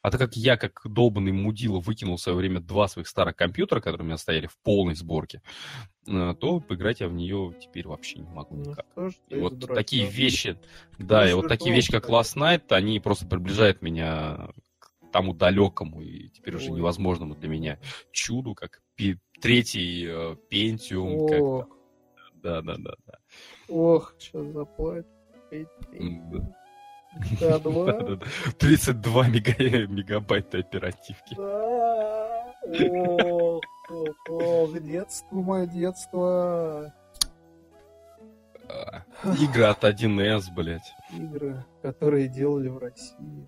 А так как я, как долбанный мудила, выкинул в свое время два своих старых компьютера, которые у меня стояли в полной сборке, э, то поиграть я в нее теперь вообще не могу Ну никак. что ж И вот дурак, такие да. вещи, да, и же вот такие вещи, как Last Night, они просто приближают меня к тому далекому и теперь уже Ой. невозможному для меня чуду, как пи- третий э, Pentium. как Ох, там. Да, да, да, да. ох, сейчас заплатит. Да. Да, два. Да-да-да. 32 мега- мегабайта оперативки. Да. Ох, детство, мое детство. А, Игры от 1С, блядь. Игры, которые делали в России.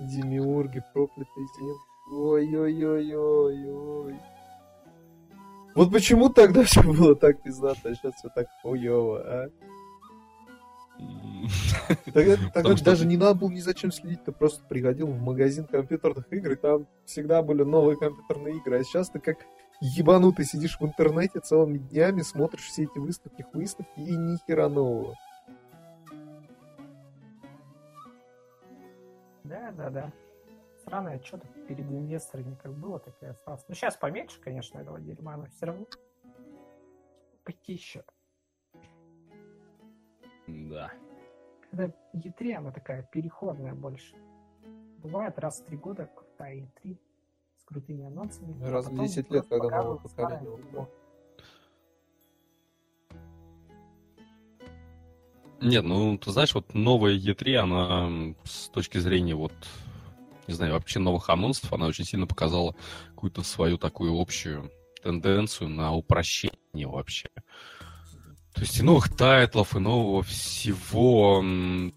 Демиурги, проклятые земли. Ой-ой-ой-ой-ой. Вот почему тогда [laughs] все было так пиздато, а сейчас все так хуево, а? [laughs] Тогда, тогда что- даже не надо было ни зачем следить, ты просто приходил в магазин компьютерных игр, и там всегда были новые компьютерные игры. А сейчас ты как ебанутый сидишь в интернете целыми днями, смотришь все эти выставки, выставки и ни хера нового. Да, да, да. Сраное что-то перед инвесторами как было, так и осталось. Ну, сейчас поменьше, конечно, этого дерьма, но все равно. Пойти еще. Да. Когда E3, она такая переходная больше. Бывает раз в три года крутая E3 с крутыми анонсами. а Раз в потом 10 лет, когда новое старое поколение. Нет, ну, ты знаешь, вот новая E3, она с точки зрения вот, не знаю, вообще новых анонсов, она очень сильно показала какую-то свою такую общую тенденцию на упрощение вообще. То есть и новых тайтлов, и нового всего.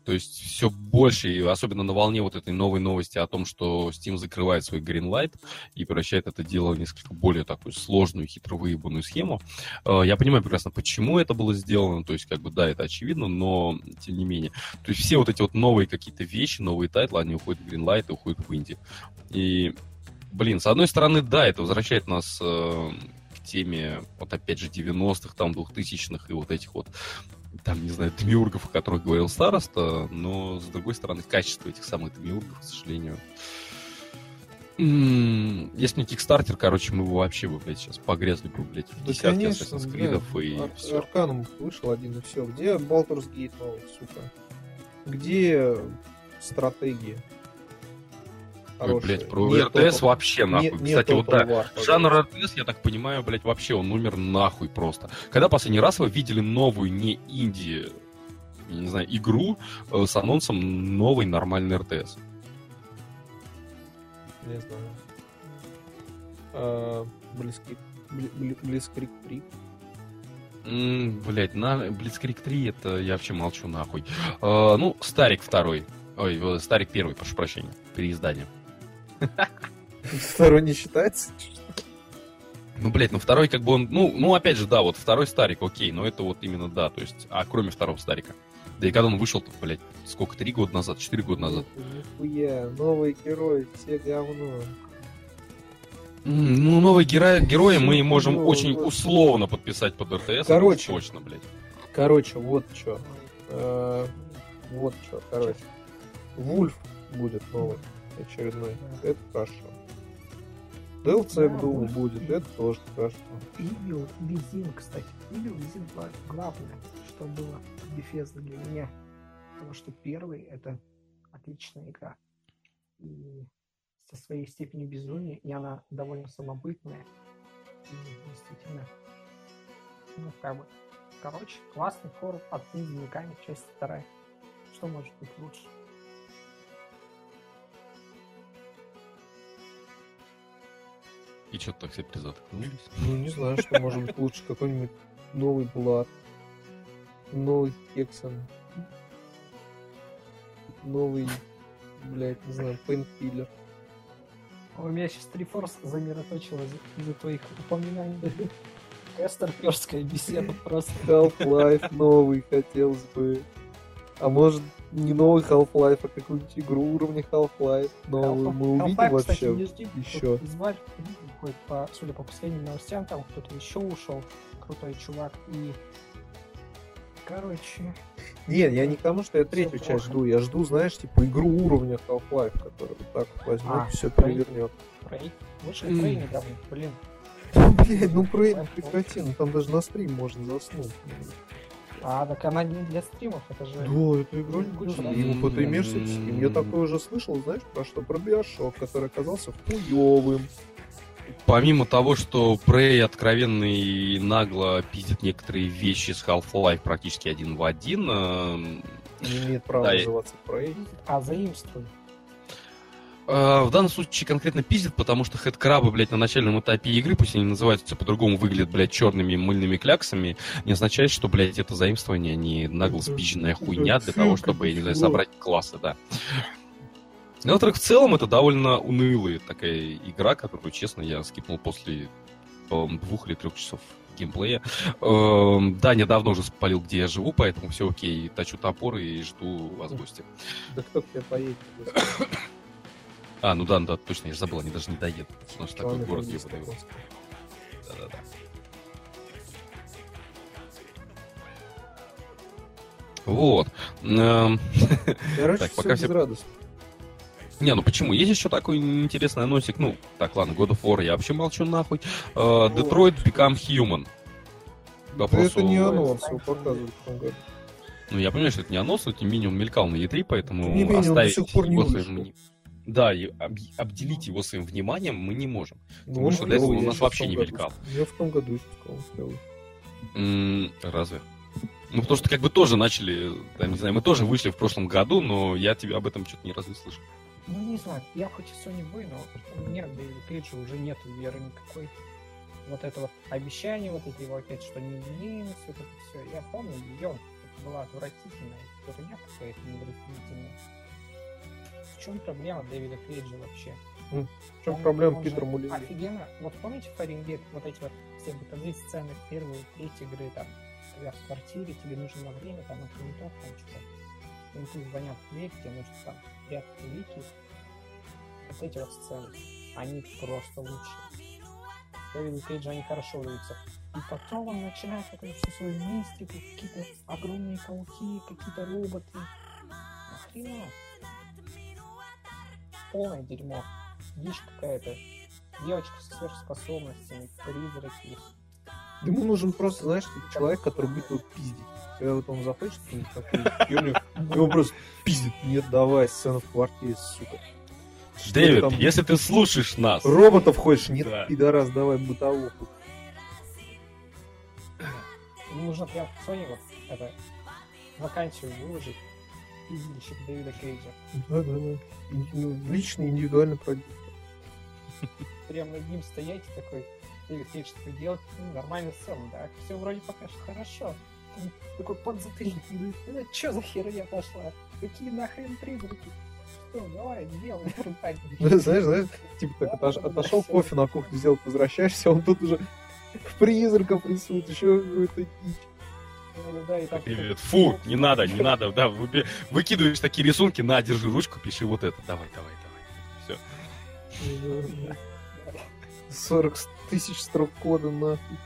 То есть все больше, и особенно на волне вот этой новой новости о том, что Steam закрывает свой Greenlight и превращает это дело в несколько более такую сложную, хитро выебанную схему. Э, Я понимаю прекрасно, почему это было сделано. То есть, как бы, да, это очевидно, но тем не менее. То есть все вот эти вот новые какие-то вещи, новые тайтлы, они уходят в Greenlight и уходят в инди. И, блин, с одной стороны, да, это возвращает нас э, теме, вот опять же, 90-х, там, 2000-х и вот этих вот там, не знаю, демиургов, о которых говорил староста, но, с другой стороны, качество этих самых демиургов, к сожалению, Если не Kickstarter, короче, мы бы вообще бы, блядь, сейчас погрязли бы, блядь, в Да, десятке конечно, Assassin's да. Creed и Ар- все. Арканум вышел один и все. Где Baldur's Gate новый, сука? Где стратегии? Ой, блядь, про Нет РТС Total- вообще нахуй. нет Кстати, вот Total да, War, жанр РТС, я так понимаю, блядь, вообще он умер нахуй просто. Когда последний раз вы видели новую, не инди, я не знаю, игру э, с анонсом новой нормальной РТС? Не знаю. А, Близкрик, Бли- Бли- Блицкрик 3. М, Блядь, на Blitzkrieg 3 это я вообще молчу нахуй. Э, ну, Старик второй. Ой, э, Старик первый, прошу прощения. Переиздание. [laughs] Второй не считается? Ну, блядь, ну второй как бы он... Ну, ну, опять же, да, вот второй Старик, окей, но это вот именно да, то есть... А кроме второго Старика. Да и когда он вышел, блядь, сколько, три года назад, четыре года назад? Нихуя, новые герои, все говно. Ну, новые герои, герои мы можем Ну, очень вот. условно подписать под РТС. Короче. Точно, блядь. Короче, вот что. Вот что, короче. Вульф будет новый, очередной. Это хорошо. DLC Да, Wolf. будет, это тоже хорошо. Evil Within, кстати. Within 2 главное, что было Bethesda для меня. Потому что первый — это отличная игра. И со своей степенью безумия, и она довольно самобытная. И действительно, ну, как бы, короче, классный от Инди Миками, часть вторая. Что может быть лучше? И что-то так все призаткнулись. Ну, не знаю, что может быть лучше. Какой-нибудь новый Блад. Новый Хексон. Новый, блядь, не знаю, Пейнкиллер. У меня сейчас Трифорс замироточило из- из-за твоих упоминаний. Такая старперская беседа просто. Half-Life новый хотелось бы. А может, не новый Half-Life, а какую-нибудь игру уровня Half-Life новую мы увидим Half-Life, кстати, вообще не жди. еще. Вот Из Valve выходит, по, судя по последним новостям, там кто-то еще ушел. Крутой чувак. И Короче, Нет, я не к тому, что я третью часть жду. Я жду, знаешь, типа игру уровня Half-Life, которая вот так вот возьмет А, и все Prey. перевернет. Прей. Лучше М. Прей недавно, блин. [laughs] Блять, ну Prey Half-Life прекрати, ну там даже на стрим можно заснуть. А, так она не для стримов, это же... Да, эту игру не Лучше, нужно. да. Ему по три месяца в Steam. Я такое уже слышал, знаешь, про что? Про Биошок, который оказался хуёвым. помимо того, что Prey откровенно и нагло пиздит некоторые вещи с Half-Life практически один в один, э, Не имеет права Да, называться Prey. А заимствуй. Э, в данном случае конкретно пиздит, потому что хэдкрабы, блядь, на начальном этапе игры, пусть они называются по-другому, выглядят, блядь, черными мыльными кляксами, не означает, что, блядь, это заимствование, а не нагло это хуйня для того, чтобы, я не знаю, собрать классы, да. Ну, во-вторых, в целом это довольно унылая такая игра, которую, честно, я скипнул после двух или трех часов геймплея. Эм, да, недавно уже спалил, где я живу, поэтому все окей. Точу топор и жду вас в гости. Да кто к тебе поедет? А, ну да, ну да, точно, я же забыл, они даже не доедут. Потому что такой город есть ебаный. такой. Да-да-да. Вот. Эм, [laughs] Короче, Так, пока все- безрадостно. Не, ну почему? Есть еще такой интересный анонсик. Ну, так, ладно, God of War, я вообще молчу нахуй. Э, Detroit Become Human. Да это не анонс, его показывают в том году. Ну, я понимаю, что это не анонс, но тем не менее он мелькал на E3, поэтому Тем не менее, он до оставить сих пор не его вышел. Да, и об- обделить его своим вниманием мы не можем. Ну, Потому что он до этого клёвый, у нас вообще не году мелькал. Я в том году еще сказал, он клёвый. М, Разве? Ну, потому что как бы тоже начали, там, не знаю, мы тоже вышли в прошлом году, но я тебя об этом что-то ни разу не слышал. Ну, не знаю, я хоть и Sony Boy, но у меня в Дэвида Кейджа уже нет веры никакой. Вот это вот обещание, вот эти его опять, что не изменилось, вот это все. Я помню ее, это была отвратительная херня какая-то невразумительная. В чем проблема Дэвида Кейджа вообще? В чем Он- проблема он Питера же Мулинга? Офигенно. Вот помните Фаренгейт, вот эти вот все бытовые сцены первой, третьей игры, там, когда в квартире, тебе нужно время, там, от ментов, там, что-то, менты звонят в дверь, тебе нужно там прятать улики. Вот эти вот сцены, они просто лучше. Дэвиду Кейджа они хорошо даются. И потом он начинает вот эту всю свою мистику, какие-то огромные пауки, какие-то роботы. Нахрена? Полное дерьмо. Дичь какая-то. Девочка со сверхспособностями, призраки. Ему нужен просто, знаешь, типа человек, который будет его пиздить. Когда вот он захочет его просто пиздит. Нет, давай, сцена в квартире, сука. Дэвид, если ты слушаешь нас, Роботов хочешь? Нет, Да. пидорас, давай бытовуху. Нужно прям Sony вот это вакансию выложить пиздильщик Дэвида Кейджа. Да, да, да. Ну, Личный, индивидуальный продюсер. Прям над ним стоять такой, Дэвид Кейдж такой делать, ну, нормально сцену, да, все вроде пока что хорошо. Он Такой подзатыльник, ну что за херня пошла? Какие нахрен призраки? Что, давай. [laughs] Да, знаешь, знаешь, типа так отош- отошел кофе на кухню взял, возвращаешься, он тут уже призраков рисует, еще какую-то дичь. Да, и так- Привет. Фу, не надо, не надо, да, выкидываешь такие рисунки, на, держи ручку, пиши вот это, давай, давай, давай. Все. 40 тысяч строк кода нахуй.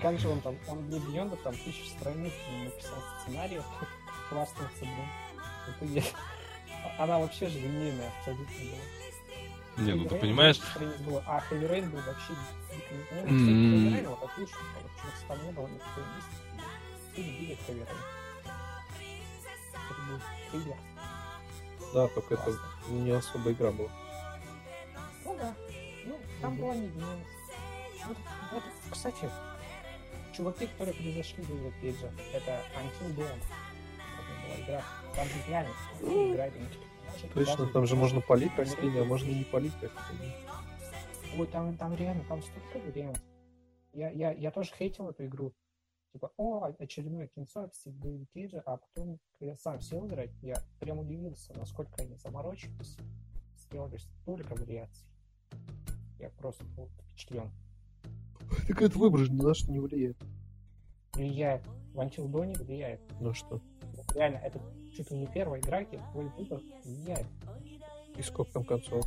Как же он там, он для Бьонда там тысячу страниц написал сценарий, хвастался, блин. Она вообще же линейная абсолютно была. Не, ну Heavy ты понимаешь, тысяча страниц было, а Heavy Rain был вообще дико не- ну, Heavy Rain вот отлично, там не было Heavy Rain. Это был триллер. Да, только это не особо игра была. Ну да. Ну, там была невинность. Вот, вот, кстати, чуваки, которые произошли из этого пейджа, это Until Dawn. Это была игра. Там же реально играли. Точно, там же можно полить растения, а можно не полить растения. Ой, там, там реально, там столько вариантов. Я, я, я тоже хейтил эту игру. Типа, о, очередное кинцо от Дэвида Кейджа, а потом, когда сам сел играть, я прям удивился, насколько они заморочились, сделали столько вариаций. Я просто был впечатлен. Так это выбор же ни на что не влияет. Влияет. В Dawn влияет. Ну что? Реально, это чуть ли не первая игра, где твой выбор влияет. И сколько там концов?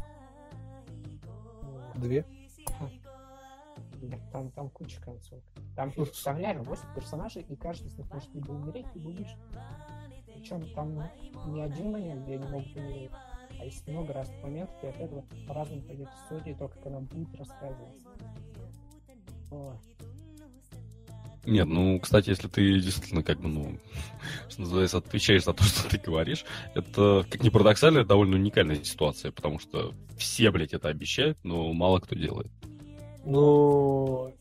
Две? Нет, Там, там куча концов. Там, там реально 8 персонажей, и каждый из них может либо умереть, либо выжить. Причем там не один момент, где они могут умереть, а есть много разных моментов, и от этого по-разному пойдет история, то, как она будет рассказываться. Нет, ну, кстати, если ты действительно, как бы, ну, [laughs] что называется, отвечаешь за то, [laughs] что ты говоришь, это, как ни парадоксально, довольно уникальная ситуация, потому что все, блядь, это обещают, но мало кто делает. Ну,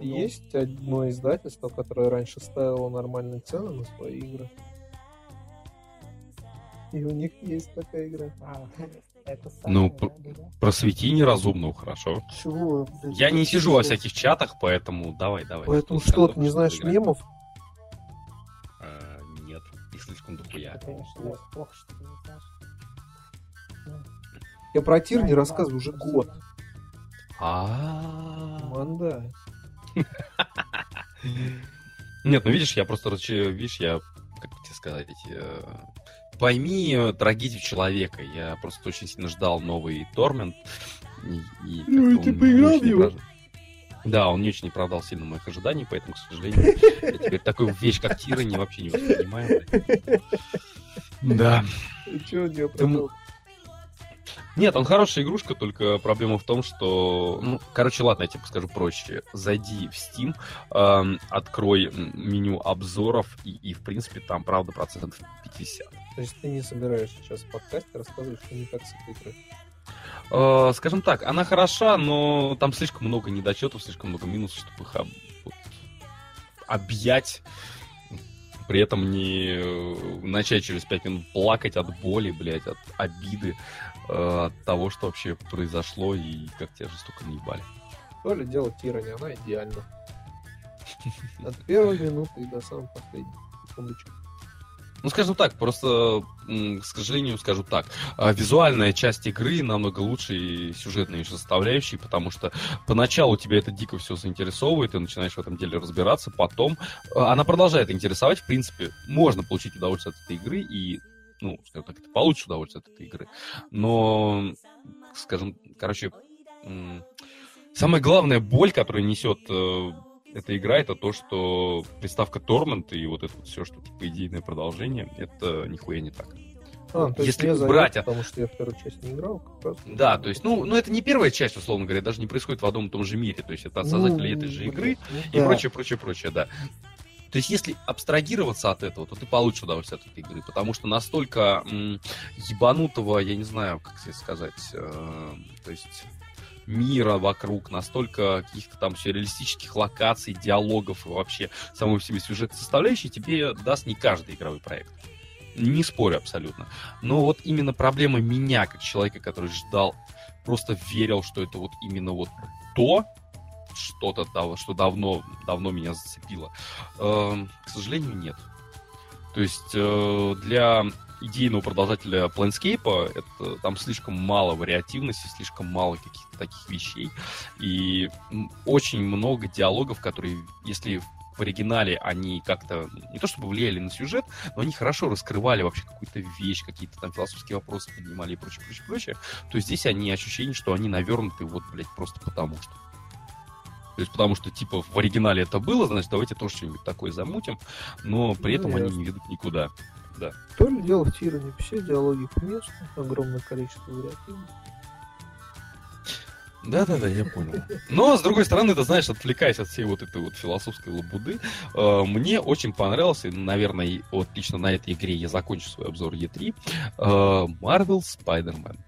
есть одно издательство, которое раньше ставило нормальные цены на свои игры. И у них есть такая игра. А, [laughs] это Ну, самое, да, да. Просвети неразумную, хорошо. Чего? блядь, Я не сижу во всяких чатах, поэтому давай, давай. Поэтому что, ты не знаешь играть. мемов? А, Нет, их слишком дохуя. Это, конечно, да, плохо, что ты не знаешь. Я про тир не Да, рассказываю уже да, год. А. Манда. [laughs] Нет, ну видишь, я просто, видишь, я, как тебе сказать, э, пойми э, трагедию человека. Я просто очень сильно ждал новый Тормент. И, и Ну, и ты поиграл не в него? Да, он не очень оправдал сильно моих ожиданий, поэтому, к сожалению, я теперь такую вещь, как Тирани, вообще не воспринимаю. [laughs] Да. Чего не оправдал? Нет, он хорошая игрушка, только проблема в том, что... Ну, короче, ладно, я тебе скажу проще. Зайди в Steam, эм, открой меню обзоров, и, и, в принципе, там, правда, процентов 50. То есть ты не собираешься сейчас в подкасте рассказывать, что не так с этой игрой? Э, скажем так, она хороша, но там слишком много недочетов, слишком много минусов, чтобы их об- вот, объять. При этом не э, начать через 5 минут плакать от боли, блядь, от обиды, э, от того, что вообще произошло и как тебя жестоко наебали. То ли дело тирани, она идеальна. От первой минуты и до самой последней. Секундочку. Ну, скажем так, просто, к сожалению, скажу так, а, визуальная часть игры намного лучше и сюжетной её составляющей, потому что поначалу тебя это дико все заинтересовывает, ты начинаешь в этом деле разбираться, потом а, она продолжает интересовать, в принципе, можно получить удовольствие от этой игры и, ну, так, ты получишь удовольствие от этой игры, но, скажем, короче, самая главная боль, которую несет э, эта игра, это то, что приставка Torment и вот это вот все, что типа идейное продолжение, это нихуя не так. А, то есть Если зайдет, брать, а- потому что я вторую часть не играл, как раз. Да, то есть, ну, ну это не первая часть, условно говоря, даже не происходит в одном и том же мире, то есть это от создателей Ну, этой же блин, игры ну и да. прочее, прочее, прочее, да. То есть, если абстрагироваться от этого, то ты получишь удовольствие от этой игры, потому что настолько м, ебанутого, я не знаю, как сказать, э, то есть мира вокруг, настолько каких-то там сюрреалистических локаций, диалогов и вообще самой в себе сюжет составляющей тебе даст не каждый игровой проект. Не спорю абсолютно. Но вот именно проблема меня, как человека, который ждал, просто верил, что это вот именно вот то, что-то что давно, давно меня зацепило. Эм, к сожалению, нет. То есть э, для идейного продолжателя Planescape это, там слишком мало вариативности, слишком мало каких-то таких вещей. И очень много диалогов, которые, если в оригинале они как-то не то чтобы влияли на сюжет, но они хорошо раскрывали вообще какую-то вещь, какие-то там философские вопросы поднимали и прочее, прочее, прочее, то здесь они ощущение, что они навернуты вот, блядь, просто потому что. То есть потому что, типа, в оригинале это было, значит, давайте тоже что-нибудь такое замутим, но при Ну, этом они ясно. не ведут никуда. То ли дело в тиране, все диалоги к месту, огромное количество вариативности. Да-да-да, я понял. Но, с другой стороны, ты знаешь, отвлекаясь от всей вот этой вот философской лабуды, э, мне очень понравился, и, наверное, вот лично на этой игре я закончу свой обзор E3, э, Marvel Spider-Man.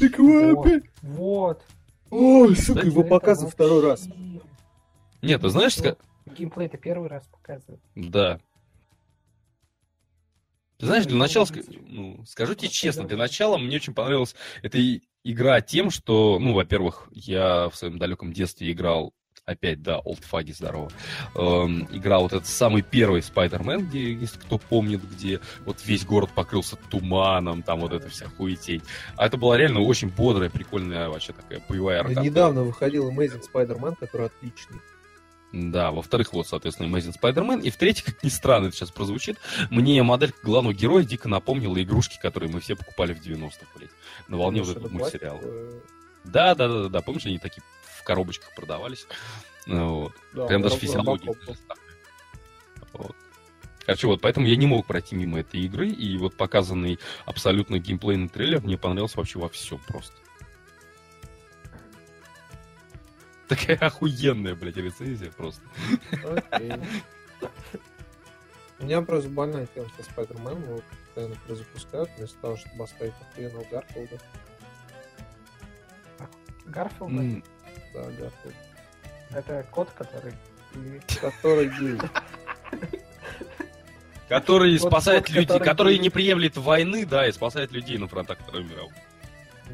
Так Вот, вот. Ой, сука, его показывают второй раз. Нет, ты знаешь, ска- Геймплей это первый раз показывают. Да. Ты знаешь, для начала, ну, скажу тебе честно, для начала мне очень понравилась эта игра тем, что, ну, во-первых, я в своем далеком детстве играл, опять, да, олдфаги, здорово, эм, играл вот этот самый первый Спайдермен, где, если кто помнит, где вот весь город покрылся туманом, там вот эта вся хуетень. А это была реально очень бодрая, прикольная вообще такая боевая Да аркада. Недавно выходил Amazing Spider-Man, который отличный. Да, во-вторых, вот, соответственно, Amazing Spider-Man. И в-третьих, [laughs] как ни странно это сейчас прозвучит, мне модель главного героя дико напомнила игрушки, которые мы все покупали в 90-х, блядь. На волне вот Потому этого мультсериала. пластиковое, Да, да, да, да, помнишь, они такие коробочках продавались? [laughs] Ну, вот. да, Прям даже физиология. Вот. Короче, вот, поэтому я не мог пройти мимо этой игры, и вот показанный абсолютно геймплейный трейлер мне понравился вообще во всем просто. Такая охуенная, блядь, рецензия просто. Окей. [laughs] У меня просто больная тема со Спайдерменом, его постоянно перезапускают, вместо того, чтобы оставить охуенного Гарфилда. Гарфилд М, Да, Гарфилд. это кот, который... Который [laughs] гей. Который спасает людей, который который гей. не приемлет войны, да, и спасает людей на фронтах Второй мировой.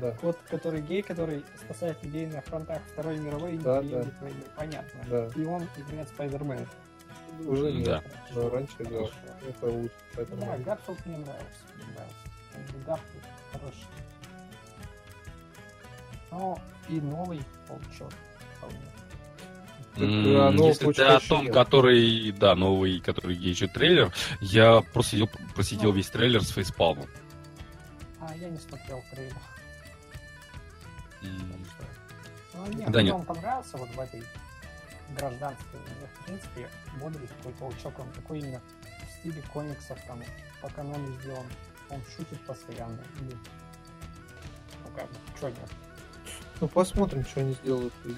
Да. Кот, который гей, который спасает людей на фронтах Второй мировой и не Да, приемлет войны. Понятно. Да. И он играет Spider-Man. Уже нет. Да. Но раньше играл. Это лучше. Поэтому... Да, Гарфилд мне нравился. Мне бы Гарфилд хороший. Ну, и новый а нового Если ты о том, который, да, новый, который еще трейлер, я просто сидел, просидел весь трейлер с фейспалмом. А, я не смотрел трейлер. М, Ну, нет, Да мне он понравился вот в этой гражданской. В принципе, бодрый такой Волчок. Он такой именно в стиле комиксов, там, по канону сделан. Он шутит постоянно. И, ну, как бы, чё нет. Ну, посмотрим, что они сделают из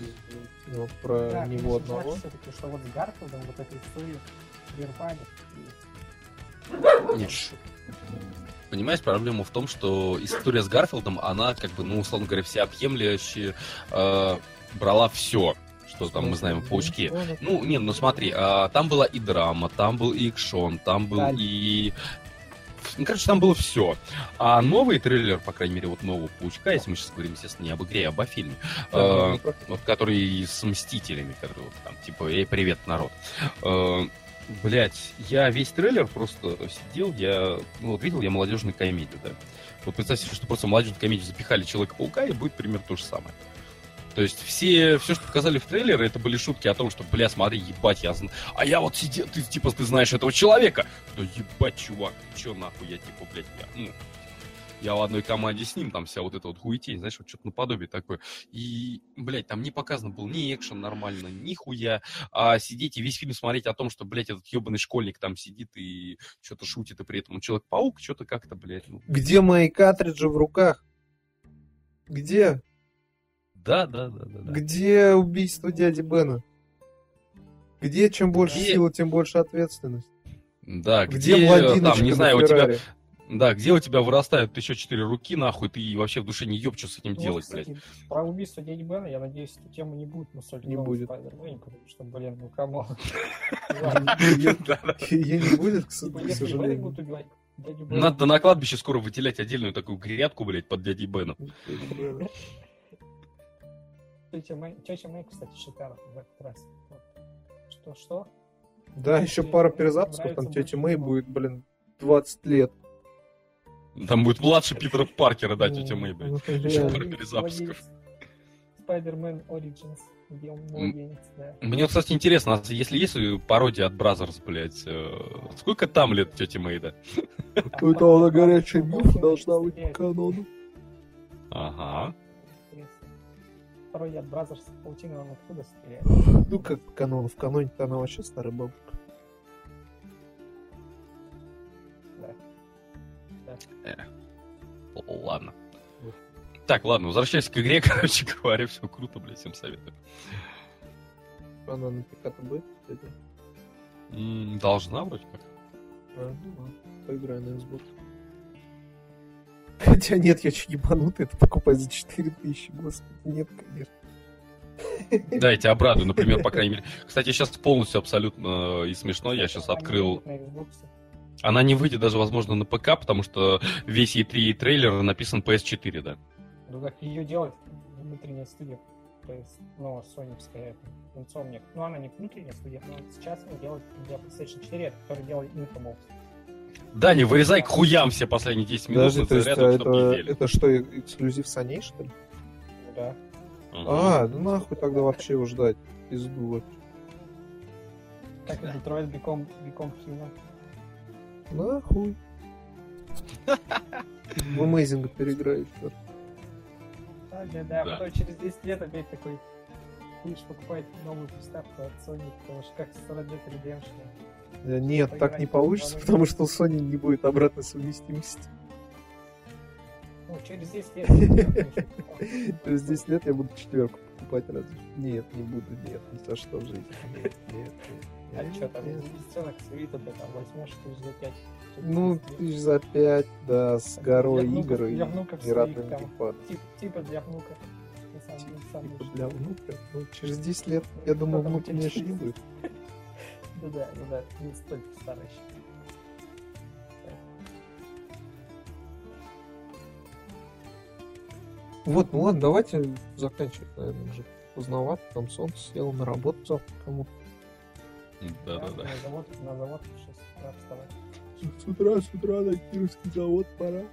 фильма про Да, него конечно, одного. все-таки, что вот с Гарфилдом вот эту историю прервали. И Нет. Понимаешь, проблема в том, что история с Гарфилдом, она, как бы, ну, условно говоря, всеобъемлющая, э, брала все, что там мы знаем в Паучке. Ну, не, ну смотри, а, там была и драма, там был и экшон, там был Да. и... Ну, короче, там было все. А новый трейлер, по крайней мере, вот нового Паучка, если мы сейчас говорим, естественно, не об игре, а об фильме, Да, э, вот который с Мстителями, который вот там, типа, эй, привет, народ. Э, Блять, я весь трейлер просто сидел, я, ну, вот видел я молодежную комедию, да. Вот представьте что просто молодежную комедию запихали Человека-паука, и будет примерно то же самое. То есть все, все, что показали в трейлере, это были шутки о том, что, бля, смотри, ебать, я знаю. А я вот сидел, ты типа, ты знаешь этого человека. Да ебать, чувак, чё нахуй, я типа, блядь, я, ну, я в одной команде с ним, там вся вот эта вот хуетень, знаешь, вот что-то наподобие такое. И, блядь, там не показано был ни экшен нормально, ни хуя. А сидеть и весь фильм смотреть о том, что, блядь, этот ебаный школьник там сидит и что-то шутит, и при этом Человек-паук, что-то как-то, блядь, ну... Где мои картриджи в руках? Где? Да, да, да, да, да. Где убийство дяди Бена? Где чем больше Где- силы, тем больше ответственность? Да, Где, где, блондиночка там, не на знаю, у тебя, да, где у тебя вырастают еще четыре руки, нахуй, ты вообще в душе не еб, что с этим Ну, делать, кстати, блядь. Про убийство дяди Бена, я надеюсь, эту тему не будет мусолить Не будет. Потому что, блин, ну come on. [laughs] Ее не будет, к Типа, Бена сожалению. Бена, Надо на кладбище скоро выделять отдельную такую грядку, блядь, под дядей Беном. Тетя Мэй, тетя Мэй, кстати, шикарно в этот раз. Вот. Что, что? Да, еще Мне пара нравится перезапусков, там тетя Мэй будет, блин, 20 лет. Там будет младше Питера Паркера, да, тетя Мэй, блядь. Ну, Еще пара перезапусков. Spider-Man Origins, где он младенец, да. Мне, вот, кстати, интересно, если есть пародия от Brazzers, блядь, э, сколько там лет тете Мэй, да? Это она горячая MILF должна быть по канону. Ага. Пародия от Brazzers Паутина, он откуда стреляет? Ну, как по канону. В каноне-то она вообще старая бабушка. Ладно. Так, ладно, возвращаясь к игре, [laughs] короче говоря, все круто, блядь, всем советую. Она на ПК-то будет. М, Должна вроде как. А, ну ладно. Поиграю на Xbox. Хотя нет, я че ебанутый, это покупать за 4000, господи. Нет, конечно. Да, я тебя обрадую, [laughs] например, по крайней мере. Кстати, сейчас полностью абсолютно э, и смешно. Я сейчас открыл... Она не выйдет даже, возможно, на ПК, потому что весь E3 трейлер написан PS4, да. Ну как ее делать внутренняя студия. То есть, ну, соневская, Insomniac. Ну, она не внутренняя студия, но сейчас она делает для PlayStation 4, который делает Infamous. Да, не вырезай к хуям все последние 10 минут Подожди, то есть, а чтобы не это, это что, эксклюзив Sony, что ли? Ну да. Мгм. А, ну нахуй тогда вообще его ждать. Пизду вообще. Как и Detroit Become, Become Human. Нахуй. В Amazing переиграю еще. Да, да, да. Да. Потом через 10 лет опять такой будешь покупать новую приставку от Sony, потому что как с Red Dead Redemption. Э, Нет, так не получится, [laughs] потому что у Sony не будет обратной совместимости. Ну, через 10 лет. [laughs] Через 10 лет я буду четверку покупать разве? Нет, не буду, нет, ни за что в жизни. Нет, нет, А нет, что там, бесценок с Авито ты там возьмешь тысяч за 5? Ну, тысяч за пять, да, с горой игр и там. геймпадом. Тип, типа для внука. Типа для внука. Ну, через 10 лет, я думаю, внуки через еще не будет. Ну да, ну да, не столько старый еще. Вот, ну ладно, давайте заканчивать, наверное, уже поздновато. Там солнце село на работу завтра кому Да-да-да. На завод, на завод в 6 утра вставать. С утра, с утра на Кировский завод пора.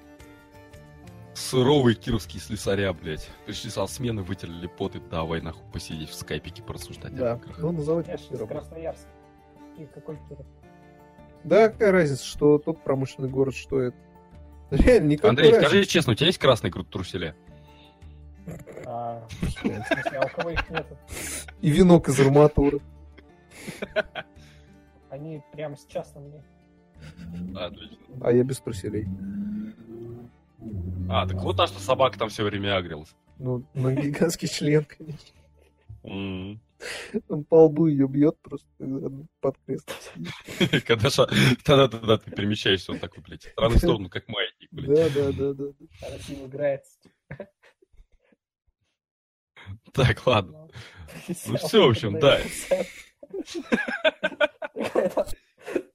Суровые кировские слесаря, блядь. Пришли со смены, вытерли пот и давай нахуй посидеть в скайпике порассуждать Да, ну на заводе Я же почти какой Киров? Да, какая разница, что тот промышленный город, что это? [laughs] Реально, никакой Андрей, разницы. скажи честно, у тебя есть красные кру- труселя? А, в смысле, а у кого их нету? И венок из арматуры. Они прямо сейчас на мне. Отлично. А я без труселей. А, так вот та, что собака там все время агрилась. Ну, на гигантский член, конечно. Он по лбу ее бьет просто она под сидит. [laughs] Когда ша- тогда, тогда ты перемещаешься, он такой, блядь, в в сторону, как маятник, блядь. Да, да, да, да. с ним играется. Так, ладно. Ну всё, в общем, да. [laughs]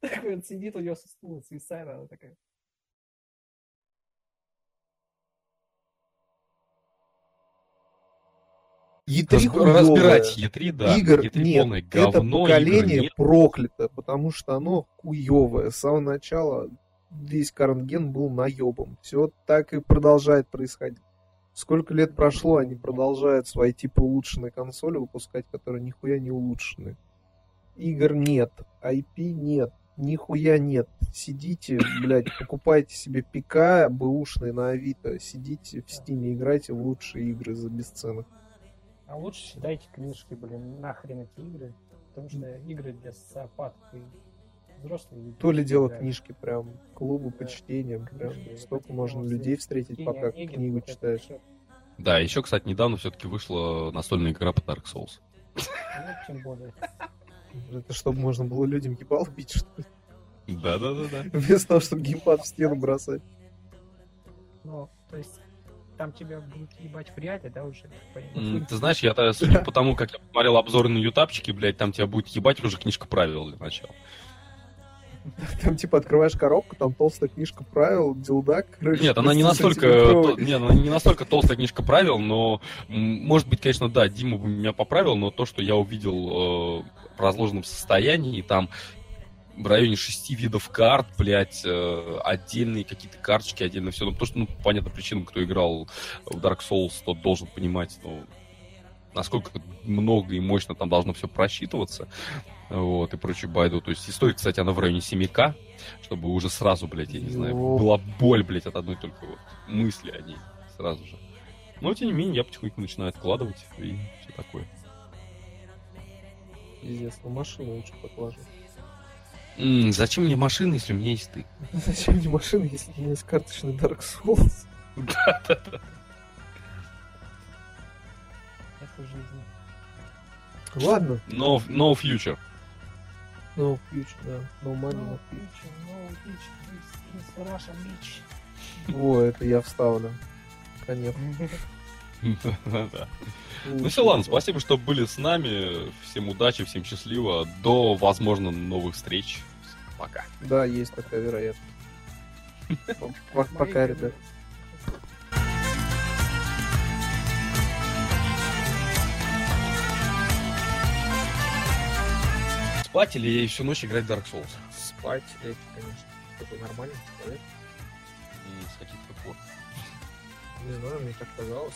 Такой он сидит, у него со стула свисает, она такая. E3 Разб- хуёвое. Разбирать Е3, да. игр E3 нет. полное это говно, поколение игр нет. проклято, потому что оно хуевое. С самого начала весь карнген был наебом. Все так и продолжает происходить. Сколько лет прошло, они продолжают свои типа улучшенные консоли выпускать, которые нихуя не улучшены. Игр нет, IP нет, нихуя нет. Сидите, блядь, покупайте себе ПК бэушные на Авито, сидите в Стиме, играйте в лучшие игры за бесценок. А лучше читайте книжки, блин, нахрен эти игры. Потому что игры для социопатов и взрослые люди. То ли дело играют. книжки прям, клубы по Да. чтениям, прям Книжки, столько вот можно людей встретить, пока Онегин, книгу вот читаешь. Да, еще, кстати, недавно все-таки вышла настольная игра по Dark Souls. Ну, тем более. Это чтобы можно было людям ебал бить, что ли? Да-да-да-да. Вместо того, чтобы геймпад в стену бросать. Ну, то есть, там тебя будут ебать в реале, да, уже? М, Ты знаешь, я то судя по тому, как я посмотрел обзоры на ютабчике, блядь, там тебя будет ебать уже книжка правил для начала. [laughs] Там типа открываешь коробку, там толстая книжка правил, дилдак. короче, Нет, она не 30 настолько, то- не, она не настолько толстая книжка правил, но, может быть, конечно, да, Дима бы меня поправил, но то, что я увидел э, в разложенном состоянии, там в районе шести видов карт, блядь, э, отдельные какие-то карточки, отдельно все. Ну, потому что, ну, по понятным причинам, кто играл в Dark Souls, тот должен понимать, ну, насколько много и мощно там должно все просчитываться, вот, и прочую байду. То есть и стоит, кстати, она в районе 7К, чтобы уже сразу, блядь, я не знаю, была боль, блядь, от одной только вот мысли о ней сразу же. Но, тем не менее, я потихоньку начинаю откладывать и все такое. Пиздец, ну машину лучше поклажу. Зачем мне машина, если у меня есть ты? [laughs] Зачем мне машина, если у меня есть карточный Dark Souls? Это жизнь. Ладно, No, no future. no future, да. No money, no No future. future, no this is Russian bitch. Во, это я вставлю. Конец. Да. Ну все, ладно, спасибо, что были с нами. Всем удачи, всем счастливо. До, возможно, новых встреч. Пока. Да, есть такая вероятность. [laughs] Пока, ребят. Спать или всю ночь играть в Dark Souls? Спать, это, конечно, такой нормальный человек. М, С каких то пор? Не знаю, мне так казалось.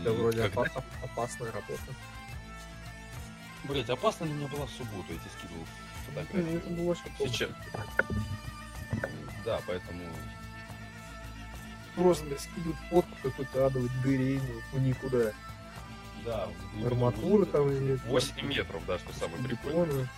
Это вроде опа- опасная работа. Блять, опасно ли у меня была в субботу, я тебе скидывал фотографию. Это было очень плохо. Сейчас. Да, поэтому... Просто скидывают фотку какой-то адовой дыре ну, никуда. Да. Арматура там или 8 метров, да, что самое прикольное. бетона.